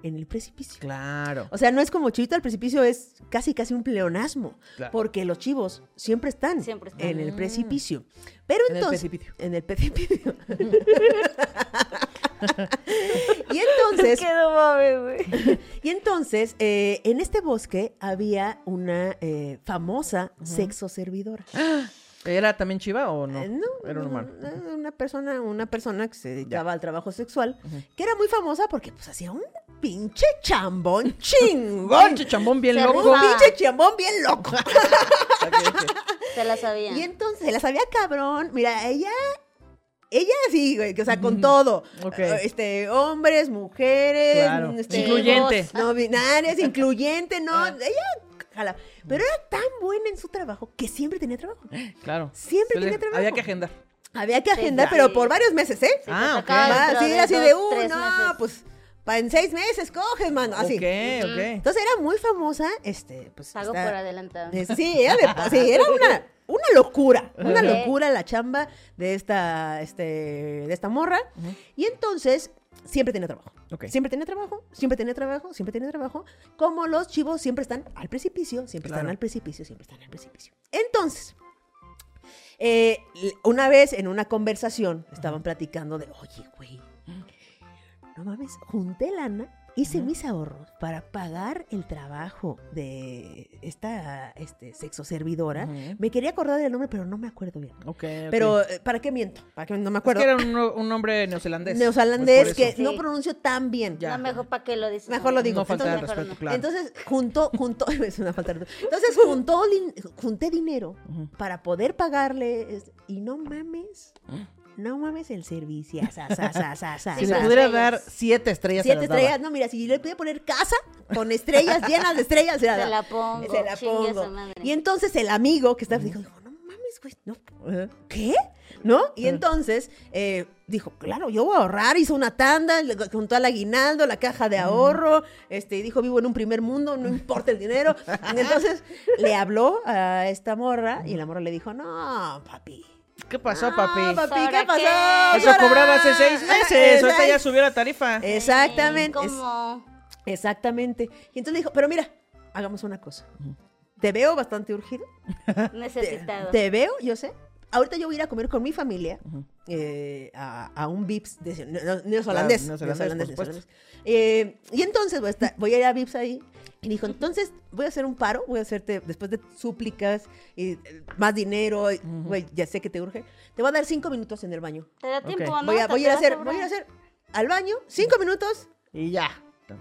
en el precipicio. Claro. O sea, no es como chivito al precipicio, es casi casi un pleonasmo. Claro. Porque los chivos siempre están, Siempre están. en el precipicio. Pero En el entonces. precipicio. En el precipicio. y entonces. no mames, güey. Y entonces, eh, en este bosque había una eh, famosa sexo servidora. ¿Era también chiva o no? Eh, no, Era un humano. una persona, una persona que se dedicaba al trabajo sexual, que era muy famosa porque pues hacía un pinche chambón chingón. Pinche chambón bien Se loco. Un pinche chambón bien loco. Se la sabía. y entonces se la sabía cabrón. Mira, ella, ella sí, güey, que, o sea, con todo. Ok. Eh, Este, hombres, mujeres, Claro. este, Incluyente. No binarias, incluyente, no. Ah. Ella, jala. Pero era tan buena en su trabajo que siempre tenía trabajo. Claro. Siempre Se le- tiene trabajo. Había que agendar. Había que agendar, Sí. pero por varios meses, ¿eh? Sí, Ah, ok. sí, así de, uh, tres no, meses. pues, pa en seis meses coges, mano, así. Ok, ok. Entonces era muy famosa, este, pues. Pago esta- por adelantado. Sí, era, de- sí, era una una locura, una locura la chamba de esta, este, de esta morra. Y entonces, siempre tenía trabajo. Siempre tenía trabajo, siempre tenía trabajo, siempre tenía trabajo. Como los chivos siempre están al precipicio, siempre están al precipicio, siempre están al precipicio. Entonces, eh, una vez en una conversación estaban platicando de, oye, güey, no mames, junté lana, hice mis ahorros para pagar el trabajo de esta este, sexo servidora. Me quería acordar del nombre, pero no me acuerdo bien. Ok, ok. Pero, eh, ¿para qué miento? ¿Para qué no me Es acuerdo? que era un, un nombre neozelandés. Neozelandés Pues que no pronuncio tan bien. Ya. No, mejor para qué lo dices. Mejor lo digo. No falta de Entonces, respeto, no. claro. Entonces, juntó, juntó, es una falta de respeto. Entonces, juntó, junté dinero para poder pagarle. es- Y no mames, no mames el servicio. sa, sa, sa, sa, sa, si le pudiera estrellas. dar siete estrellas, Siete daba. estrellas, no, mira, si le pudiera poner casa con estrellas llenas de estrellas, se la, Se da. la pongo, Se la pongo. madre. Y entonces el amigo que estaba dijo, no mames, güey, no, ¿qué? ¿No? Y entonces eh, dijo, claro, yo voy a ahorrar, hizo una tanda, le juntó al aguinaldo, la caja de ahorro, este, y dijo, vivo en un primer mundo, no importa el dinero. Y entonces le habló a esta morra y la morra le dijo, no, papi. ¿Qué pasó, no, papi? papi, ¿qué ¿Ahora pasó? qué? Eso Ahora". cobraba hace seis meses. Ahorita ya subió la tarifa. Exactamente. es- ¿Cómo? Exactamente. Y entonces le dijo, pero mira, hagamos una cosa. Te veo bastante urgido. Necesitado. te veo, yo sé. Ahorita yo voy a ir a comer con mi familia eh, a, a un Vips de ne- ne- neozelandés. Claro, neozelandés, neozelandés, por supuesto. neozelandés. Eh, y entonces voy a, estar- voy a ir a Vips ahí. Y dijo, entonces voy a hacer un paro, voy a hacerte, después de súplicas y eh, más dinero, y, güey, ya sé que te urge, te voy a dar cinco minutos en el baño. Te da tiempo, ¿no? Voy a, voy a ir a hacer, voy a ir a hacer al baño, cinco minutos, Y ya.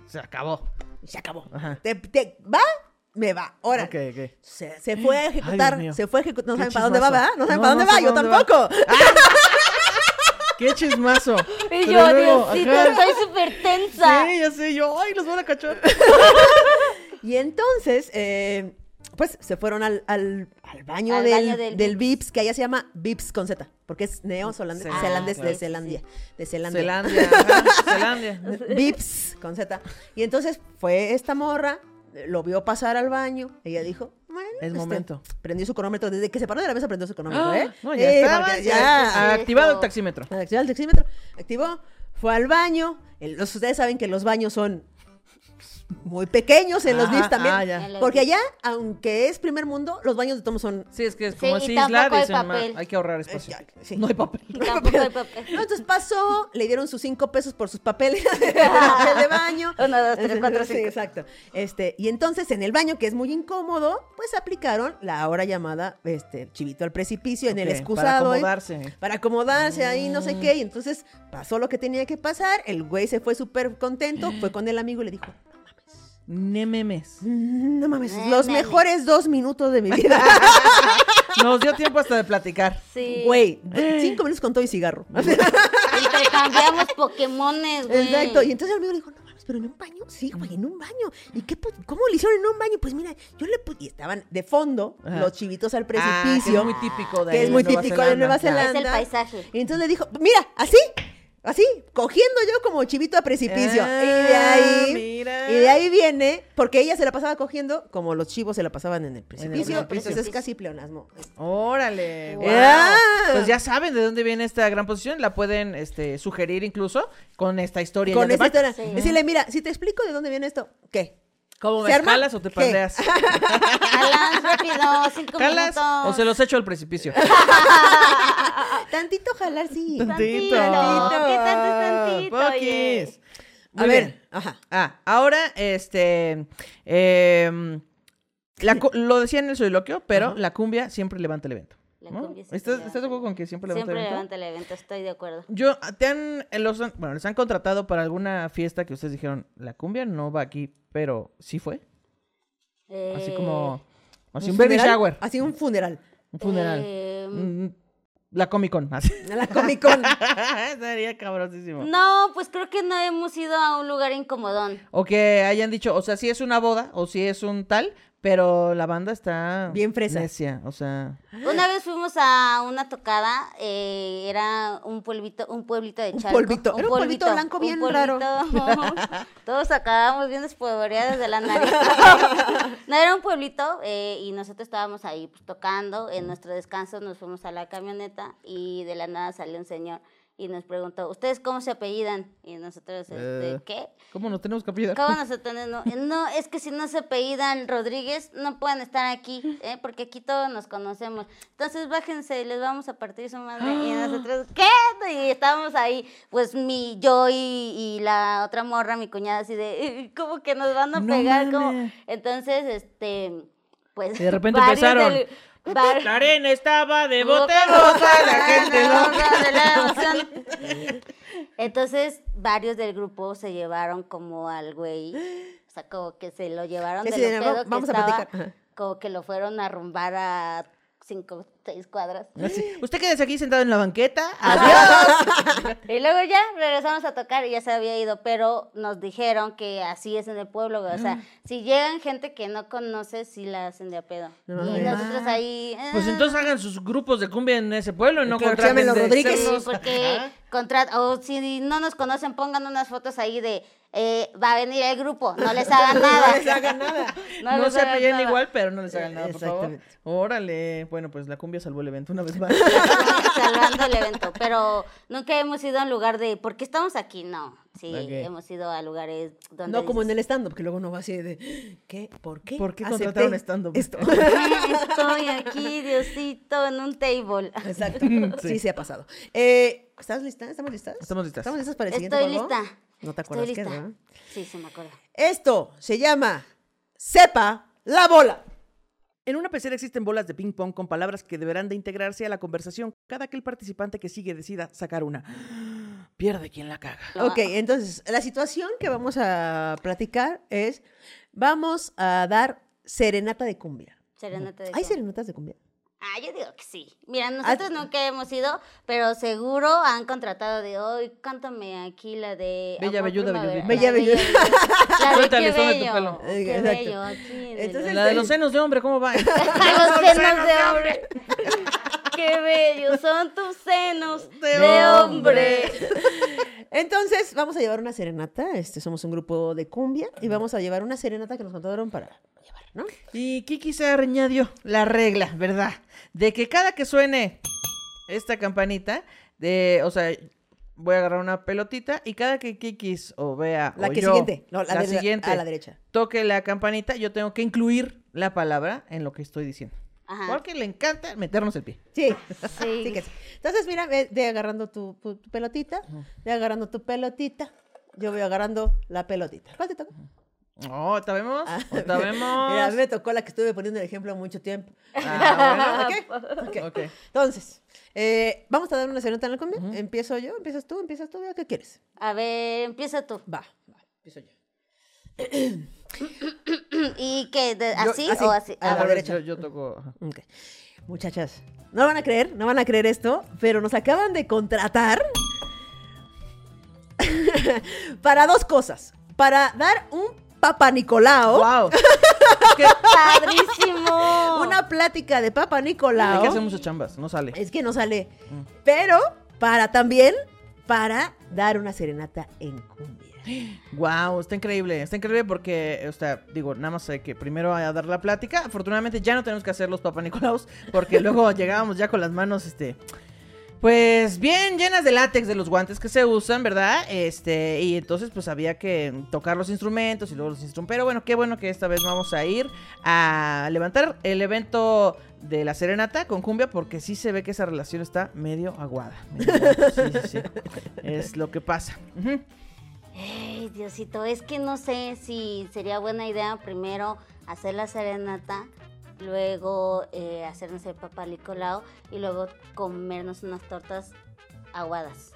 Se acabó. y se acabó. Ajá. Te, te va, me va. Ahora, Ok, ok. se, se fue a ejecutar, se fue a ejecutar. No Qué saben para dónde va. ¿verdad? No saben No, para dónde no va, yo va. tampoco. ¡Qué chismazo! Y yo, Diosito, estoy súper tensa. Sí, ya sé yo. ¡Ay, los van a cachar! Y entonces, eh, pues se fueron al, al, al baño, Al del, baño del del Vips. Que allá se llama Vips con Z, porque es neozelandés, Ah, claro. de Zelandia, de Zelandia. Zelandia. Zelandia. Vips con Z. Y entonces fue esta morra, lo vio pasar al baño, ella dijo, bueno, Es este, momento. prendió su cronómetro, desde que se paró de la mesa prendió su cronómetro, Ah, ¿eh? No, ya Sí, estaba. ya. ya, Activado el taxímetro. Activó el taxímetro, activó, fue al baño. el- los- ustedes saben que los baños son muy pequeños en los VIPs también. ah, Porque allá, aunque es primer mundo, los baños de todos son. Sí, es que es Sí, como es tampoco isla, hay dicen, papel. hay que ahorrar eh, espacio. ya, sí. No hay papel. Tampoco hay papel. No, entonces pasó, le dieron sus cinco pesos por sus papeles de papel de baño. Uno, dos, tres, cuatro, Sí, cinco. exacto. Este, y entonces en el baño, que es muy incómodo, pues aplicaron la ahora llamada este, chivito al precipicio en el excusado. Para ¿eh? acomodarse. para acomodarse ahí, no Mm. sé qué. Y entonces pasó lo que tenía que pasar. El güey se fue súper contento, fue con el amigo y le dijo: Nememes. "Mm, No mames, los mejores dos minutos de mi vida. Nos dio tiempo hasta de platicar. Sí. Güey, cinco minutos con todo y cigarro. Intercambiamos Pokémones, güey. Exacto. Y entonces el amigo le dijo, no mames, pero en un baño. Sí, güey, en un baño. ¿Y qué, cómo le hicieron en un baño? Pues mira, yo le puse. Y estaban de fondo Ajá. los chivitos al Ah, que precipicio. es muy típico de que es muy Nueva típico de Nueva Zelanda. Zelanda. Es el paisaje. Y entonces le dijo, mira, así, así, cogiendo yo como chivito a precipicio. Ah, y de ahí, mira. y de ahí viene, porque ella se la pasaba cogiendo como los chivos se la pasaban en el precipicio. precipicio. Entonces es casi pleonasmo. Órale. Wow. Ah. Pues ya saben de dónde viene esta gran posición. La pueden este, sugerir incluso con esta historia. Con esta historia. Sí. Decirle, mira, si te explico de dónde viene esto, ¿qué? ¿Cómo ¿Se me arma? jalas o te pandeas? Alan, rápido, cinco ¿Jalas minutos. o se los echo al precipicio? Tantito jalar, sí. Tantito. Tantito. ¿Qué tanto es tantito. A ver, ajá. Ah, ahora, este. em, la lo decía en el soliloquio, pero Ajá. la cumbia siempre levanta el evento. La ¿no? cumbia siempre ¿Estás, levanta ¿Estás de acuerdo con que siempre levanta Siempre el evento? levanta el evento, estoy de acuerdo. Yo, te han, eh, los han- bueno, les han contratado para alguna fiesta que ustedes dijeron, la cumbia no va aquí, pero sí fue. Así Eh, como, así un baby shower, Así un funeral. un funeral. eh, Mm, la Comic Con, así. La Comic Con. Sería cabrosísimo. No, pues creo que no hemos ido a un lugar incomodón. O que hayan dicho, o sea, si es una boda o si es un tal, Pero la banda está Bien fresa. necia, o sea, Una vez fuimos a una tocada, eh, era un pueblito, un pueblito de Un Chalco. polvito, era un polvito blanco bien raro. Todos acabamos bien despolvoreados de la nariz. no, era un pueblito eh, y nosotros estábamos ahí pues, tocando. En nuestro descanso nos fuimos a la camioneta y de la nada salió un señor y nos preguntó, ¿ustedes cómo se apellidan? Y nosotros, este, Eh. ¿qué? ¿cómo nos tenemos que apellidar? ¿Cómo nosotros no? No, es que si no se apellidan Rodríguez, no pueden estar aquí, ¿eh? porque aquí todos nos conocemos. Entonces bájense y les vamos a partir su madre. Y nosotros, ¿qué? Y estábamos ahí, pues mi, yo y, y la otra morra, mi cuñada, así de, "Eh, ¿cómo que nos van a No pegar? ¿Cómo?". mames. Entonces, este, pues. Y de repente empezaron. del- var- La arena estaba de bote rosa, la gente loca loca. de la emoción. Entonces, varios del grupo se llevaron como al güey. O sea, como que se lo llevaron Sí, de sí, lo de, pedo "Va- que vamos a estaba, platicar". Como que lo fueron a rumbar a cinco, seis cuadras. Así, Usted quédese aquí sentado en la banqueta. Adiós. y luego ya regresamos a tocar y ya se había ido, pero nos dijeron que así es en el pueblo, güey. O sea, si llegan gente que no conoces, sí la hacen de a pedo. No y nosotros ahí. Pues "Ah". entonces hagan sus grupos de cumbia en ese pueblo y no Claro, contraten los Rodríguez. Sí, porque contra- o si no nos conocen, pongan unas fotos ahí de eh, va a venir el grupo, no les hagan nada. No les hagan nada. No, les se nada. igual, pero no les hagan nada, por favor. Exactamente. Órale. Bueno, pues la cumbia salvó el evento una vez más. Salvando el evento, pero nunca hemos ido a un lugar de, ¿por qué estamos aquí? No, sí, hemos ido a lugares donde... No como en el stand-up, que luego uno va así de, ¿qué? ¿Por qué? ¿Por qué acepté contrataron stand-up? Esto. Estoy aquí, Diosito, en un table. Exacto. Sí, sí ha pasado. Eh, ¿Estás lista? ¿Estamos listas? Estamos listas. ¿Estamos listas para el siguiente Estoy lista. No te Estoy acuerdas. Sí, sí me acuerdo. Esto se llama Sepa la bola. En una pecera existen bolas de ping pong con palabras que deberán de integrarse a la conversación cada que el participante que sigue decida sacar una. Pierde quien la caga. Ok, entonces, la situación que vamos a platicar es, vamos a dar serenata de cumbia. Serenata de ¿Hay serenatas de cumbia? Ah, yo digo que sí. Mira, Ah, nosotros nunca hemos ido, pero seguro han contratado de hoy, cántame aquí la de... Bella, belluda, Primavera". belludita. Bella, belluda. Listón de tu pelo. qué bello, aquí Entonces, La de los senos de hombre, ¿cómo va? Los senos de hombre. Qué bellos son tus senos De de, hombre. hombre. Entonces, vamos a llevar una serenata. Este, somos un grupo de cumbia y vamos a llevar una serenata que nos contaron para llevar, ¿no? Y Kiki se añadió la regla, ¿verdad? De que cada que suene esta campanita, de, o sea, voy a agarrar una pelotita y cada que Kikis o vea La o que yo, siguiente. No, la, la de la- siguiente a la derecha. toque la campanita, yo tengo que incluir la palabra en lo que estoy diciendo. Ajá. Porque le encanta meternos el pie. Sí, Sí. sí que sí. Entonces, mira, ve, ve agarrando tu, pelotita, ve agarrando tu pelotita. Yo voy agarrando la pelotita. ¿Cuál te Oh, ¿ahorita vemos? Ah, ¿Ahorita vemos? Mira, a mí me tocó la que estuve poniendo el ejemplo mucho tiempo. Ah, ¿Ok? Ok. Ok. Entonces, eh, vamos a dar una serenata en la cumbia. Empiezo yo, empiezas tú, empiezas tú. ¿Qué quieres? A ver, empieza tú. Va, va, empiezo yo. ¿Y qué? de- Yo- ¿Así, o así? a la A ver, derecha. Yo, yo toco. Muchachas, no van a creer, no van a creer esto, pero nos acaban de contratar para dos cosas. Para dar un Papa Nicolao, ¡Wow! ¡Padrísimo! una plática de Papa Nicolao. Hay que hacer muchas chambas, no sale. Es que no sale. Pero para también, para dar una serenata en cumbia. Wow, está increíble, está increíble porque, o sea, digo, nada más hay que primero a dar la plática. Afortunadamente ya no tenemos que hacer los Papa Nicolaos porque luego llegábamos ya con las manos, este, pues bien llenas de látex de los guantes que se usan, ¿verdad? Este, y entonces pues había que tocar los instrumentos y luego los instrumentos. Pero bueno, qué bueno que esta vez vamos a ir a levantar el evento de la serenata con cumbia porque sí se ve que esa relación está medio aguada. Sí, sí, sí. Es lo que pasa. Diosito, es que no sé si sería buena idea primero hacer la serenata, luego eh, hacernos el papá Nicolau y luego comernos unas tortas aguadas.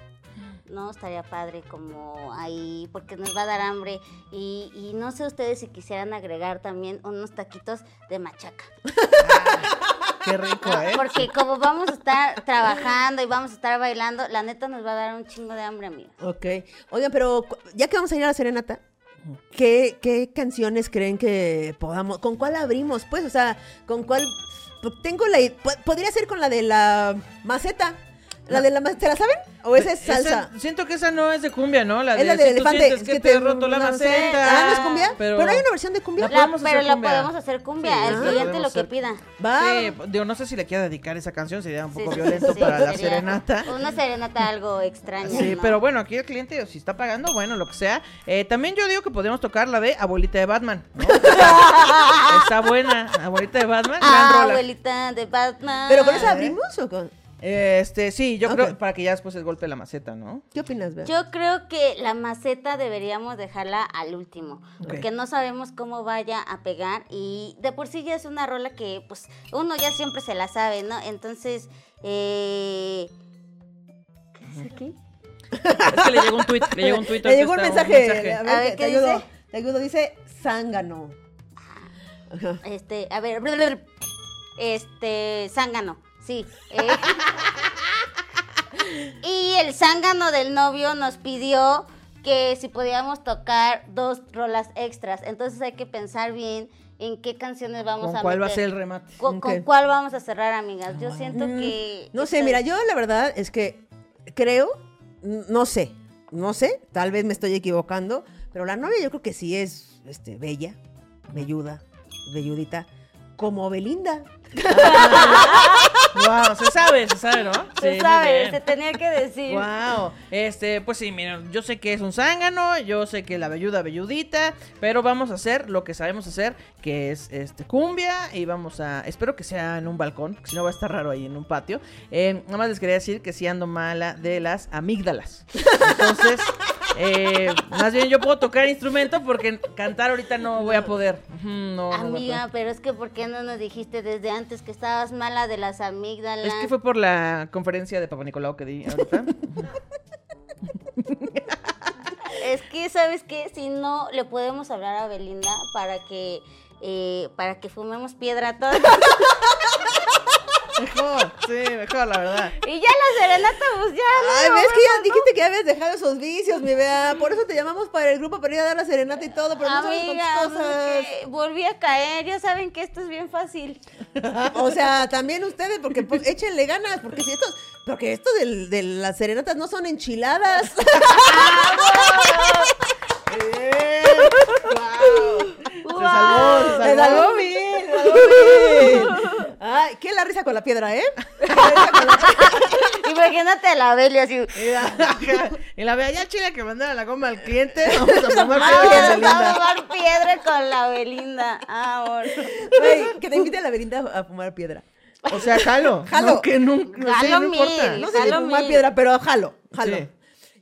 No, estaría padre como ahí, porque nos va a dar hambre. Y, y no sé ustedes si quisieran agregar también unos taquitos de machaca. Qué rico, ¿eh? Porque como vamos a estar trabajando y vamos a estar bailando, la neta nos va a dar un chingo de hambre, amigos. Ok. Oigan, pero ya que vamos a ir a la serenata, ¿qué, qué canciones creen que podamos, con cuál abrimos? Pues, o sea, con cuál, tengo la, podría ser con la de la maceta, la de la maceta, ¿la saben? ¿O esa es Esa- salsa? siento que esa no es de cumbia, ¿no? La Es la de del si tú elefante. sientes que te he roto la maceta. Ah, ¿no es cumbia? Pero, Pero, hay una versión de cumbia. La La- podemos pero la cumbia. podemos hacer cumbia, Sí, el cliente podemos lo que pida. Va. Sí, digo, no sé si le quiera dedicar esa canción, sería un poco sí, violento sí, para la serenata. Una serenata algo extraña. Sí, ¿no? pero bueno, aquí el cliente, si está pagando, bueno, lo que sea. Eh, también yo digo que podríamos tocar la de Abuelita de Batman, ¿no? está buena, Abuelita de Batman, gran Ah, rola. abuelita de Batman. ¿Pero con esa abrimos o con...? Este, sí, yo creo para que ya después el golpe de la maceta, ¿no? ¿Qué opinas, Bea? Yo creo que la maceta deberíamos dejarla al último, porque no sabemos cómo vaya a pegar y de por sí ya es una rola que pues uno ya siempre se la sabe, ¿no? Entonces, eh... ¿qué es aquí? Es que le llegó un tweet, le llegó un tweet. Le llegó un mensaje. A ver, A ver, te, ¿qué te ayudo. dice? Te ayudo, dice zángano. Este, a ver, este, zángano, sí. eh. y el zángano del novio nos pidió que si podíamos tocar dos rolas extras. Entonces hay que pensar bien en qué canciones vamos ¿Con a cuál va a ser el remate? ¿Con, cuál vamos a cerrar, amigas? Yo siento Mm, que... No sé, mira, yo la verdad es que creo, no sé, no sé, tal vez me estoy equivocando, pero la novia yo creo que sí es este, bella, velluda, velludita, como Belinda. Wow, se sabe, se sabe, ¿no? Se sabe, se tenía que decir. Wow, este, pues sí, miren, yo sé que es un zángano, yo sé que la velluda velludita, pero vamos a hacer lo que sabemos hacer, que es este cumbia y vamos a, espero que sea en un balcón, porque si no va a estar raro ahí en un patio. Eh, nada más les quería decir que sí ando mala de las amígdalas. Entonces, eh, más bien yo puedo tocar instrumento porque cantar ahorita no voy a poder. No, Amiga, pero es que ¿por qué no nos dijiste desde antes que estabas mala de las amígdalas? Es que fue por la conferencia de Papa Nicolau que di ahorita. Es que, ¿sabes qué? Si no, le podemos hablar a Belinda para que, eh, para que fumemos piedra todos. Mejor, sí, mejor, la verdad. y ya la serenata, pues ya. Ay, no, ves que ya dijiste que habías dejado esos vicios, mi Bea. Por eso te llamamos para el grupo para ir a dar la serenata y todo, pero no sabes cuántas pues cosas. volví a caer. Ya saben que esto es bien fácil. O sea, también ustedes, porque pues, échenle ganas, porque si esto, porque esto de las serenatas no son enchiladas. Wow. Se salvó, se salvó. salvó bien, salvó bien. Ay, qué la risa con la piedra, ¿eh? Qué la risa con la- Imagínate a la Belia así. Y la, y la vea ya chile que mandara la goma al cliente. Vamos a tomar Vamos piedra, a Belinda. tomar piedra con la Belinda. Amor. Güey, que te invite a la Belinda a fumar piedra. O sea, jalo. Jalo. No, que nunca. No, sé, Jalo no importa. mil. No sé si Jalo fumar mil. piedra, pero jalo, jalo. Sí.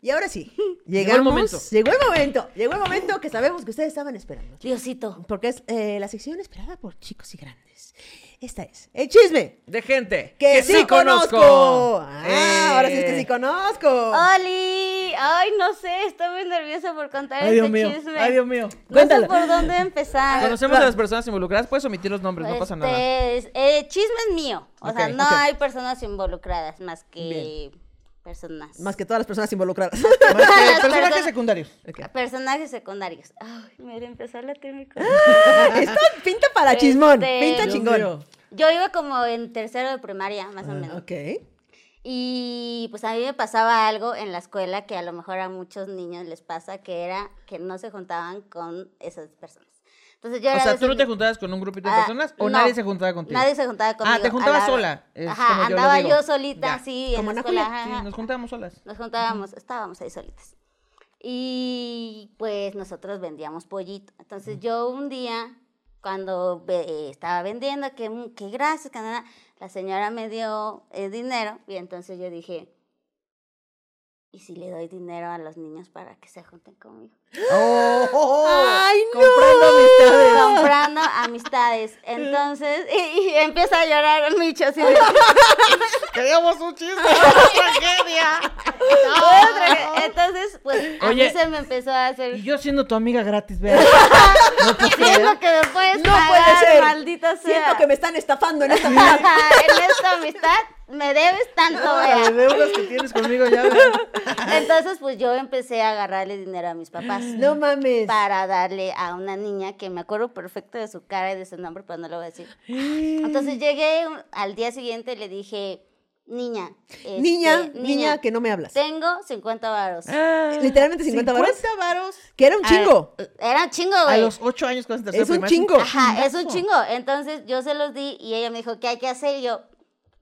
Y ahora sí, Llegó el llegamos. momento. Llegó el momento. Llegó el momento que sabemos que ustedes estaban esperando. Diosito. Porque es eh, la sección esperada por chicos y grandes. Esta es el chisme. De gente Que, sí, conozco. Ah, Eh. ahora sí es que sí conozco. ¡Oli! Ay, no sé, estoy muy nerviosa por contar Ay, Dios este mío. chisme. Ay, Dios mío. No Cuéntalo. sé por dónde empezar. Conocemos a las personas involucradas. Puedes omitir los nombres, no pasa nada. Este, es- eh, chisme es mío. O sea, no hay personas involucradas más que personas. Más que todas las personas involucradas. Más que Las personajes secundarios. Personajes secundarios. Ay, me empezó a latir mi corazón. Esto pinta para chismón. Este, Pinta Dios chingón. mío. Yo iba como en tercero de primaria, más Ah, o menos. Ok. Y pues a mí me pasaba algo en la escuela que a lo mejor a muchos niños les pasa, que era que no se juntaban con esas personas. Entonces yo O era sea, ¿tú no te juntabas con un grupito de Ah, personas o no. nadie se juntaba contigo? Nadie se juntaba conmigo. Ah, te juntabas la- sola. es Ajá, como andaba yo solita, Ya. sí, en Como la Ana escuela. Ajá, Sí, nos juntábamos solas. Nos juntábamos, estábamos ahí solitas. Y pues nosotros vendíamos pollito. Entonces yo un día, cuando ve- estaba vendiendo, que, que gracias, que nada, la señora me dio eh, dinero y entonces yo dije, ¿y si le doy dinero a los niños para que se junten conmigo? Oh, ¡Ay, no! Comprando amistades. Comprando amistades. Entonces, y, y empieza a llorar el Micho así de, Queríamos un chiste. ¡Tragedia! Otra- Entonces, pues a Oye, mí se me empezó a hacer. Y yo siendo tu amiga gratis, vea. No es creer. lo que me puedes No puede ser. maldita sea. Siento que me están estafando en esta amistad. en esta amistad me debes tanto, Las vea. deudas que tienes conmigo ya, vea. Entonces, pues yo empecé a agarrarle dinero a mis papás. No mames. Para darle a una niña que me acuerdo perfecto de su cara y de su nombre, pero no lo voy a decir. Entonces llegué al día siguiente y le dije, niña. este, Niña, niña, que no me hablas. Tengo 50 varos. Ah, Literalmente 50 varos. 50 varos. Que era un chingo. Era un chingo, A güey. los 8 años tercero Es un primaria, chingo. Ajá, es un chingo. Entonces yo se los di y ella me dijo, ¿qué hay que hacer? Y yo,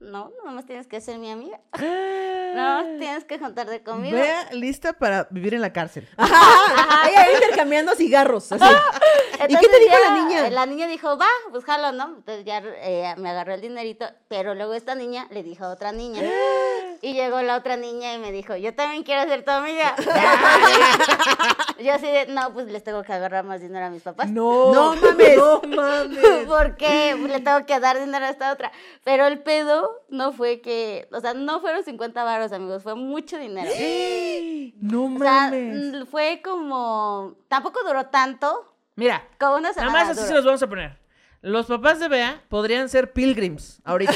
no, nomás tienes que ser mi amiga. No, tienes que juntarte conmigo. Vea lista para vivir en la cárcel. Ajá. Ella intercambiando cigarros. Así. ¿Y qué te dijo ya, la niña? La niña dijo, va, pues jalo, ¿no? Entonces ya eh, me agarró el dinerito, pero luego esta niña le dijo a otra niña. Y llegó la otra niña y me dijo, yo también quiero ser tu amiga. yo así de, no, pues les tengo que agarrar más dinero a mis papás. No, No mames. No mames. porque le tengo que dar dinero a esta otra. Pero el pedo no fue que, o sea, no fueron 50 varos, amigos, fue mucho dinero. No O sea, mames. mm, fue como, tampoco duró tanto, Mira, como una nada más así duró. se los vamos a poner. Los papás de Bea podrían ser pilgrims ahorita.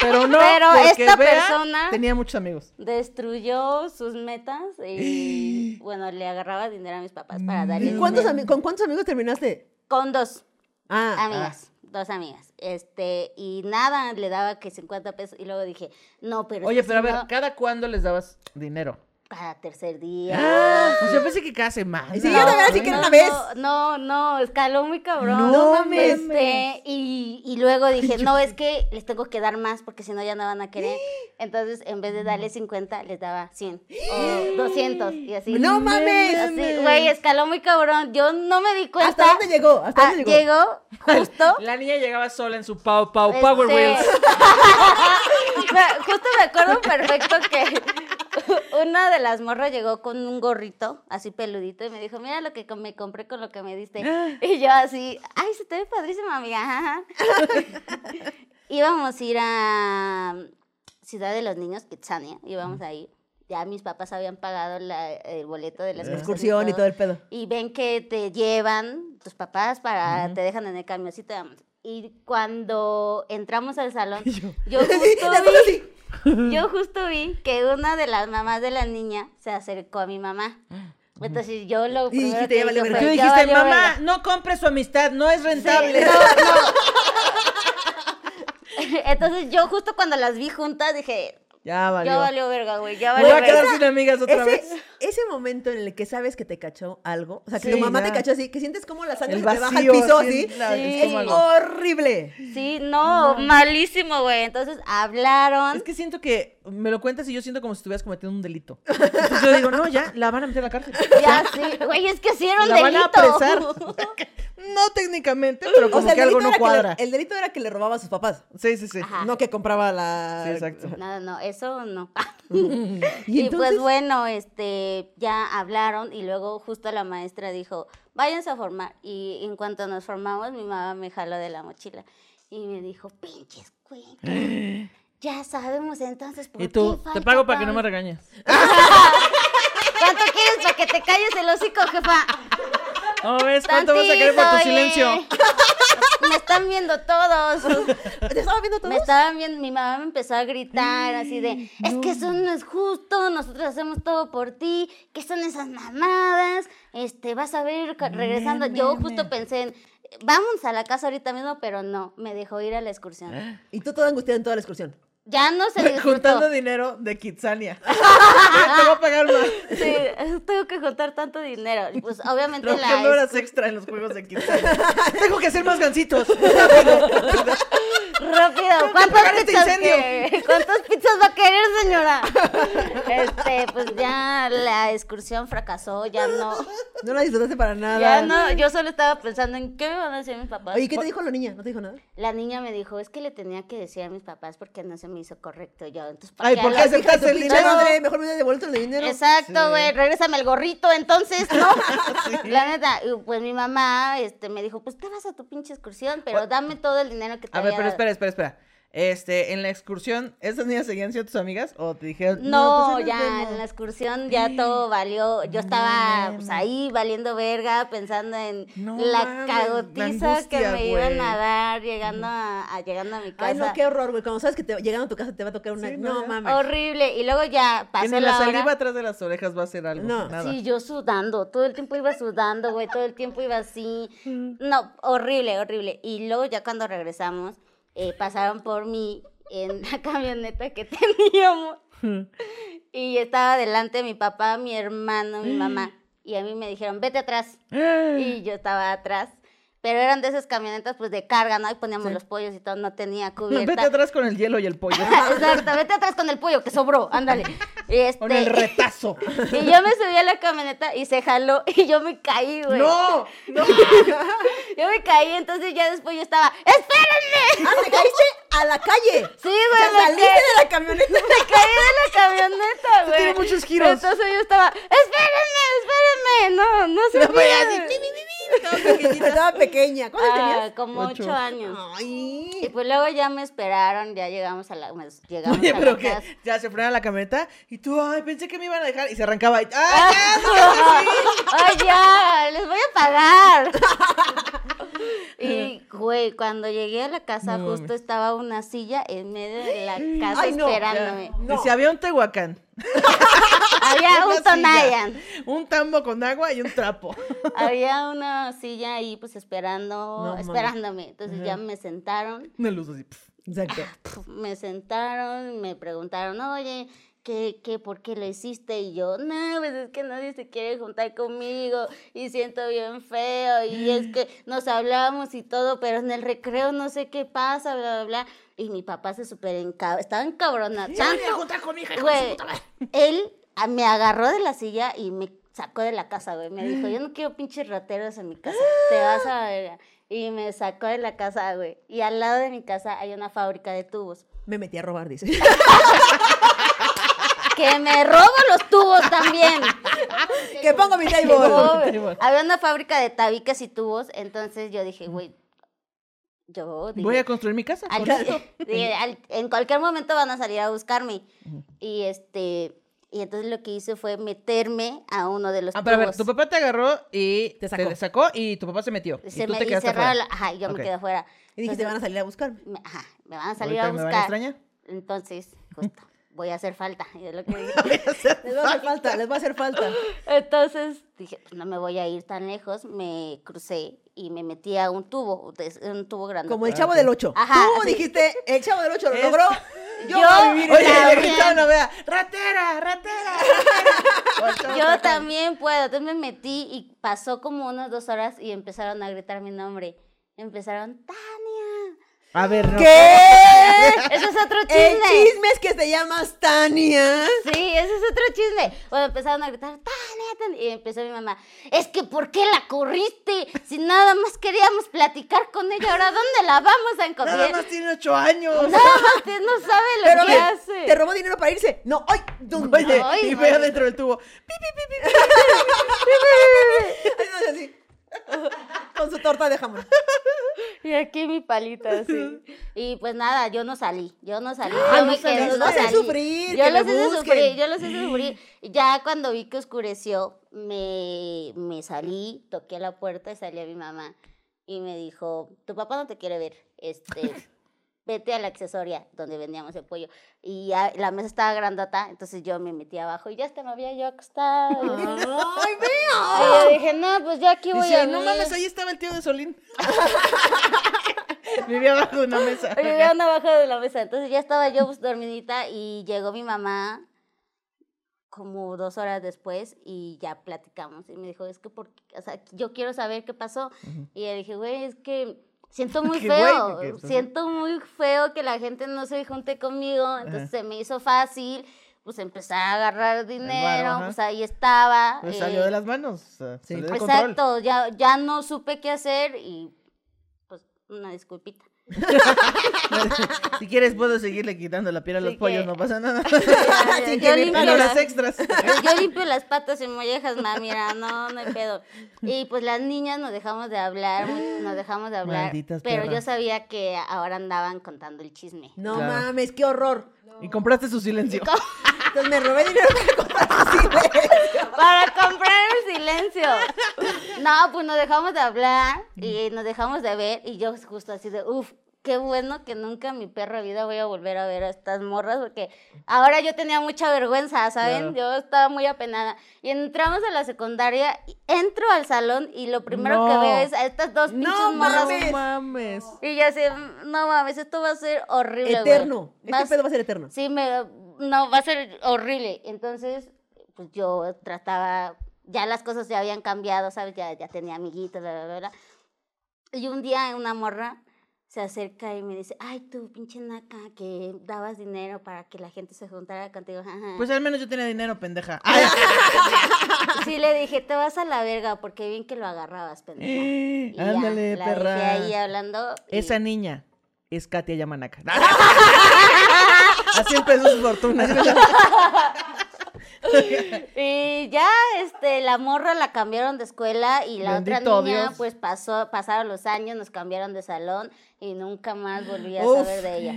Pero no, Pero porque esta Bea persona- tenía muchos amigos. destruyó sus metas y bueno, le agarraba dinero a mis papás para darle ¿Y cuántos dinero. ¿Con cuántos amigos terminaste? con dos Ah, amigas, dos amigas. Este, y nada, le daba que 50 pesos y luego dije, "No, pero Oye, pero a ver, no, ¿cada cuándo les dabas dinero? Cada tercer día." Ah, pues yo pensé que cada semana. Sí, yo también así que era una no, vez. No, no, escaló muy cabrón. No mames. Este, y, y luego dije, no, es que les tengo que dar más porque si no ya no van a querer. Entonces, en vez de darle 50, les daba 100 o 200 y así. ¡No mames! Así, güey, escaló muy cabrón. Yo no me di cuenta. ¿Hasta dónde llegó? ¿Hasta Ah, dónde llegó? llegó justo. La niña llegaba sola en su Pau Pau Power este, Wheels. me- justo me acuerdo perfecto que una de las morras llegó con un gorrito así peludito y me dijo, mira lo que me compré con lo que me diste. Y yo así, ay, se te ve padrísima, amiga. ajá". Íbamos a ir a Ciudad de los Niños, Kitsania, íbamos a ir. Ya mis papás habían pagado la- el boleto de la excursión, excursión y todo el pedo. y ven que te llevan tus papás para, te dejan en el camioncito. Y cuando entramos al salón, yo justo vi, yo justo vi que una de las mamás de la niña se acercó a mi mamá. Entonces yo lo Y dijiste, que "Ya valió dije verga". fue, Tú "Ya dijiste, valió mamá, verga". no compre su amistad, no es Sí, rentable. no, no. Entonces yo justo cuando las vi juntas dije, Ya valió. ya valió verga, güey, ya Me valió voy a quedar verga. sin amigas otra Ese, vez. Ese momento en el que sabes que te cachó algo, o sea, que Sí, tu mamá ya. te cachó así, que sientes como la sangre te baja al piso así la- Sí. es horrible. Sí, no, malísimo, güey. Entonces hablaron. Es que siento que me lo cuentas y yo siento como si estuvieras cometiendo un delito. Entonces yo digo, no, ya, la van a meter a la cárcel. Ya, sí. Güey, es que sí era un La van a delito. apresar. No técnicamente, pero como o sea, el que algo delito, no que cuadra. le, el delito era que le robaba a sus papás, Sí, sí, sí. Ajá. no que compraba la... Sí, exacto. No, no, eso no. Y, Y, entonces, pues bueno, este, ya hablaron y luego justo la maestra dijo, váyanse a formar. Y en cuanto nos formamos, mi mamá me jaló de la mochila y me dijo, pinches cuencas. Ya sabemos entonces por Y qué tú, te pago para que no me regañes. ¿Cuánto quieres para que te calles el hocico, jefa? ¿Cómo ves? ¿Cuánto vas a querer por tu Tantito, oye. silencio? Me están viendo todos. ¿te estaba viendo todos? Me estaban viendo, mi mamá me empezó a gritar así de, es que eso no es justo, nosotros hacemos todo por ti, ¿qué son esas mamadas? Este, vas a ver regresando. Yo justo pensé en, vamos a la casa ahorita mismo, pero no, me dejó ir a la excursión. Y tú toda angustiada en toda la excursión. Ya no se disfrutó. Juntando dinero de Kitsania. te voy a pagar más. Sí, tengo que juntar tanto dinero. Y Pues obviamente Trabajando la horas extra en los juegos de Kitsania. Tengo que hacer más gancitos. Rápido, ¿cuántas este pizzas, que- ¿cuántas pizzas va a querer, señora? Este, pues ya la excursión fracasó, ya no. No la disfrutaste para nada. Ya no, yo solo estaba pensando en qué me van a decir mis papás. Oye, ¿qué te dijo la niña? ¿No te dijo nada? La niña me dijo, es que le tenía que decir a mis papás porque no se me hizo correcto yo. Entonces, ¿para Ay, ¿por qué aceptaste el dinero? madre, mejor me hubieras devuelto el dinero. Exacto, güey, regrésame el gorrito, entonces, ¿no? La neta, pues mi mamá este, me dijo, pues te vas a tu pinche excursión, pero dame todo el dinero que te A ver, pero dado". espera, espera, espera. Este, en la excursión, ¿esas niñas seguían siendo tus amigas? ¿O te dijeron, No, pues, ahí nos ya vemos"? en la excursión ya todo valió. Yo No estaba pues, ahí valiendo verga, pensando en No la mames, la cagotiza que me iban a dar llegando a, a- llegando a mi casa. Ay, no, qué horror, güey. Cuando sabes que te, llegando a tu casa te va a tocar una. Sí, no, no, mames. Horrible. Y luego ya pasó ni la la saliva hora. atrás de las orejas va a hacer algo. No. nada. Sí, yo sudando, todo el tiempo iba sudando, güey, todo el tiempo iba así. No, horrible, horrible. Y luego ya cuando regresamos, eh, pasaron por mí en la camioneta que teníamos. Y estaba delante mi papá, mi hermano, mi mamá. Y a mí me dijeron, vete atrás. Y yo estaba atrás. Pero eran de esas camionetas pues de carga, ¿no? Y poníamos Sí. los pollos y todo, no tenía cubierta. Vete atrás con el hielo y el pollo. Exacto, vete atrás con el pollo que sobró, ándale. Y este, con el retazo. y yo me subí a la camioneta y se jaló y yo me caí, güey. ¡No! ¡No! Yo me caí, entonces ya después yo estaba, ¡espérenme! ¡Ah, te caíste a la calle! Sí, O güey, sea, me saliste caí, de la camioneta. me caí de la camioneta, güey. tiene muchos giros. Entonces yo estaba, ¡espérenme, espérenme! No, no se La a Estaba pequeñita. Estaba pequeña. ¿Cuántos Ah, tenías? como Ocho. ocho años. Y pues luego ya me esperaron, ya llegamos a la, pues, llegamos Oye, a pero la que casa. ya se frena la camioneta y tú, ay, pensé que me iban a dejar y se arrancaba. Y, Ah. ¡Ay, ¡Ay, ya! ¡Les voy a pagar! Y, güey, cuando llegué a la casa, No justo mames. estaba una silla en medio de la casa Ay, no, esperándome. No. Dice, había un Tehuacán, Había Una un. Tonayan. un tambo con agua y un trapo. Había una silla ahí, pues, esperando, esperándome. Entonces ya me sentaron, Una luz así. pf. Exacto. pf, me sentaron, me preguntaron, oye, ¿qué, qué, por qué lo hiciste? Y yo, no, pues es que nadie se quiere juntar conmigo y siento bien feo y es que nos hablamos y todo, pero en el recreo no sé qué pasa, bla, bla, bla. Y mi papá se súper encabronó, estaba encabronado. Tanto, juntar con mi hija, Güey, él ah, me agarró de la silla y me sacó de la casa, güey. Me dijo, yo no quiero pinches rateros en mi casa. Te vas a ver. Y me sacó de la casa, güey. Y al lado de mi casa hay una fábrica de tubos. Me metí a robar, dice. Que me robo los tubos también. que pongo mi table. Había una fábrica de tabiques y tubos. Entonces yo dije, güey, yo dije, Voy a construir mi casa. al- dije, al- en cualquier momento van a salir a buscarme. Y este... Y entonces lo que hice fue meterme a uno de los Ah, pero a ver, tubos. tu papá te agarró y Te te sacó. sacó, y tu papá se metió. Se y tú me, te y quedaste cerraron afuera. la- ajá, y yo Ok. me quedé afuera. Y dijiste, Entonces, van a salir a buscarme. me, ajá, me van a salir Ahorita a me van a buscar. extrañar. Entonces, justo, voy a hacer falta. y es lo que dije. Les va a hacer falta, les va a hacer falta. Entonces dije, pues no me voy a ir tan lejos. Me crucé y me metí a un tubo, un tubo grande. Como el Ah, chavo del 8. Ajá, Tú así. dijiste, el chavo del 8 lo logró. Yo, Yo- voy a vivir en Oye, la- le También. gritaron a Bea, ratera, ratera, ratera. Yo también puedo. Entonces me metí y pasó como unas dos horas y empezaron a gritar mi nombre. Empezaron, Tania. A ver, no. ¿Qué? Ese es otro El chisme. chisme es que te llamas Tania. Sí, ese es otro chisme. Bueno, empezaron a gritar, Tania, Tania", Y empezó mi mamá, es que ¿por qué la corriste? Si nada más queríamos platicar con ella, ahora ¿dónde la vamos a encontrar? Nada más tiene ocho años. Nada más no sabe lo Pero que hace. ¿te robó dinero para irse? No, ¡ay! Ay, y. Bea dentro del tubo. Pi, pi, pi, pi, pi. Así. Con su torta de jamón. Y aquí mi palita, así. Y pues nada, yo no salí, yo no salí. Ay, yo no me quedé, saliste. no Los hace salí. sufrir, Yo que los me hice sufrir, yo los hice sufrir. Ya cuando vi que oscureció, me, me salí, toqué la puerta y salí a mi mamá. Y me dijo, tu papá no te quiere ver, este... Vete a la accesoria donde vendíamos el pollo. Y la mesa estaba grandota, entonces yo me metí abajo y ya hasta me había yo acostado. ¡Ay, Y yo dije, no, pues yo aquí voy Dice, a no vivir". mames, ahí estaba el tío de Solín. Vivía abajo de una mesa. Vivían abajo de la mesa. Entonces ya estaba yo pues, dormidita y llegó mi mamá como dos horas después y ya platicamos. Y me dijo, es que porque, o sea, yo quiero saber qué pasó. Y le dije, güey, es que siento muy feo. Pues, siento muy feo que la gente no se junte conmigo. Entonces Ajá. se me hizo fácil. Pues empezar a agarrar dinero, pues ahí estaba. Pues eh, salió de las manos. o sea, Sí. salió de control. Exacto, ya, ya no supe qué hacer y pues una disculpita. si quieres, puedo seguirle quitando la piel a los Sí pollos, que- no pasa nada. Yo que limpio las- las extras. Yo limpio las patas en mollejas, ma, mira, no, no hay pedo. Y pues las niñas nos dejamos de hablar, nos dejamos de hablar. Malditas pero perras. yo sabía que ahora andaban contando el chisme. No Claro. mames, qué horror. Y compraste su silencio. Entonces me robé dinero para comprar tu silencio. Para comprar el silencio. No, pues nos dejamos de hablar y nos dejamos de ver y yo justo así de, uff, qué bueno que nunca en mi perra vida voy a volver a ver a estas morras porque ahora yo tenía mucha vergüenza, ¿saben? Yo estaba muy apenada. Y entramos a la secundaria, entro al salón y lo primero que No. veo es a estas dos pinches No morras. mames. No mames. Y yo así, no mames, esto va a ser horrible. Eterno. Este pedo va a ser eterno. Sí, me, no, va a ser horrible. Entonces, pues yo trataba, ya las cosas ya habían cambiado, ¿sabes? Ya, ya tenía amiguitos, bla, bla, bla. Y un día una morra se acerca y me dice, ay, tú, pinche naca, que dabas dinero para que la gente se juntara contigo. jaja". Pues al menos yo tenía dinero, pendeja. sí, le dije, te vas a la verga, porque bien que lo agarrabas, pendeja. Y ya, Ándale, la perra. dejé ahí hablando. y- Esa niña es Katia Yamanaka. Así empezó su fortuna. Y ya, este, la morra la cambiaron de escuela y la Bendito otra niña, Dios. pues pasó, pasaron los años, nos cambiaron de salón y nunca más volví a Uf. saber de ellas.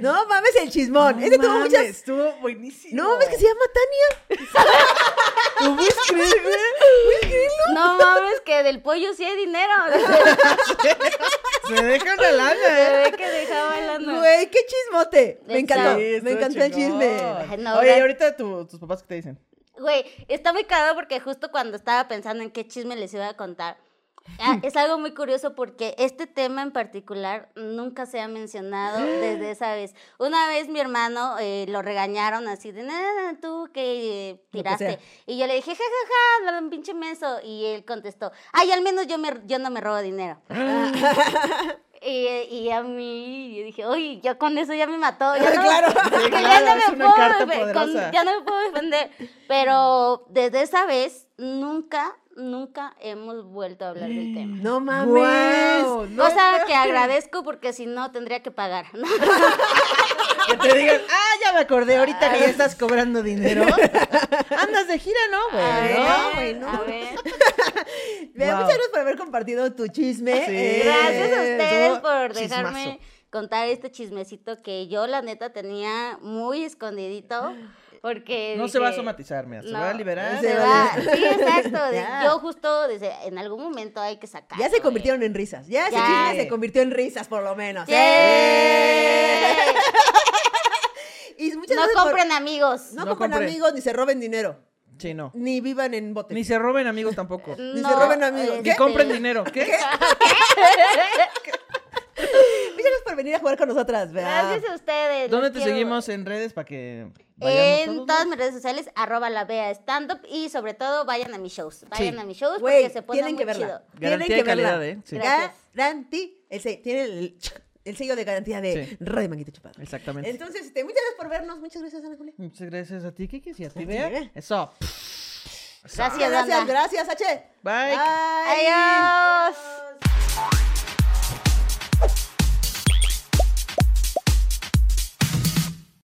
No mames, el chismón. Ese tuvo muchas. Estuvo buenísimo. No mames, que se llama Tania. ¿Tú puedes creer, güey? No mames, que del pollo sí hay dinero. Se deja una lana, Se ¿eh? ve que dejaba lana. Güey, qué chismote. Me encantó. Sí, me encantó el chisme. No, Oye, ¿y ahorita tu- tus papás qué te dicen? Güey, está muy cagado porque justo cuando estaba pensando en qué chisme les iba a contar, es algo muy curioso porque este tema en particular nunca se ha mencionado desde esa vez. Una vez mi hermano eh, lo regañaron así de, nada, tú que que tiraste. sea. y yo le dije, jajaja, ja, pinche menso. Y él contestó, ay, al menos yo, me, yo no me robo dinero. Y, y a mí, yo dije, uy, yo con eso ya me mató. Ya no, Claro. Sí, que ya no me puedo con- ya no me puedo defender. Pero desde esa vez, nunca, nunca hemos vuelto a hablar del tema. No mames. Guau, no Cosa mames. que agradezco porque si no tendría que pagar. Que te digan, ah, ya me acordé, ahorita que ya estás cobrando dinero. Andas de gira, ¿no, güey? A ver, ¿No? güey, no. a ver. Vea, Wow. Muchas gracias por haber compartido tu chisme. Sí. Eh, Gracias a ustedes por dejarme chismazo. contar este chismecito que yo, la neta, tenía muy escondidito. Porque No se va a somatizar, mira, se no, va a liberar. Se Se va Sí, exacto. Ya. yo justo desde en algún momento hay que sacar. Ya se convirtieron en risas. Ya, ese chisme se convirtió en risas, por lo menos. Sí. ¡Eh! Y muchas No por- compren amigos. No, No compren amigos ni se roben dinero. Sí, no. Ni vivan en botes. Ni se roben amigos tampoco. Ni No, se roben amigos. este, Ni compren dinero. ¿Qué? Muchas gracias por venir a jugar con nosotras. ¿verdad? Gracias a ustedes. ¿Dónde te quiero. seguimos en redes para que En todos, todas no? mis redes sociales, arroba la vea stand up y sobre todo vayan a mis shows. Vayan Sí. a mis shows porque se pone tienen muy que verla. chido. Tienen que de calidad, verla. ¿eh? Sí. Garanti. El tiene el, el sello de garantía de Sí. Radio Manguito Chupado. Exactamente. Entonces, este, muchas gracias por vernos. Muchas gracias, Ana Julia. Muchas gracias a ti, Kiki, y a ti, Bea. Eso. Gracias, Gracias, gracias, H. Bye. Adiós.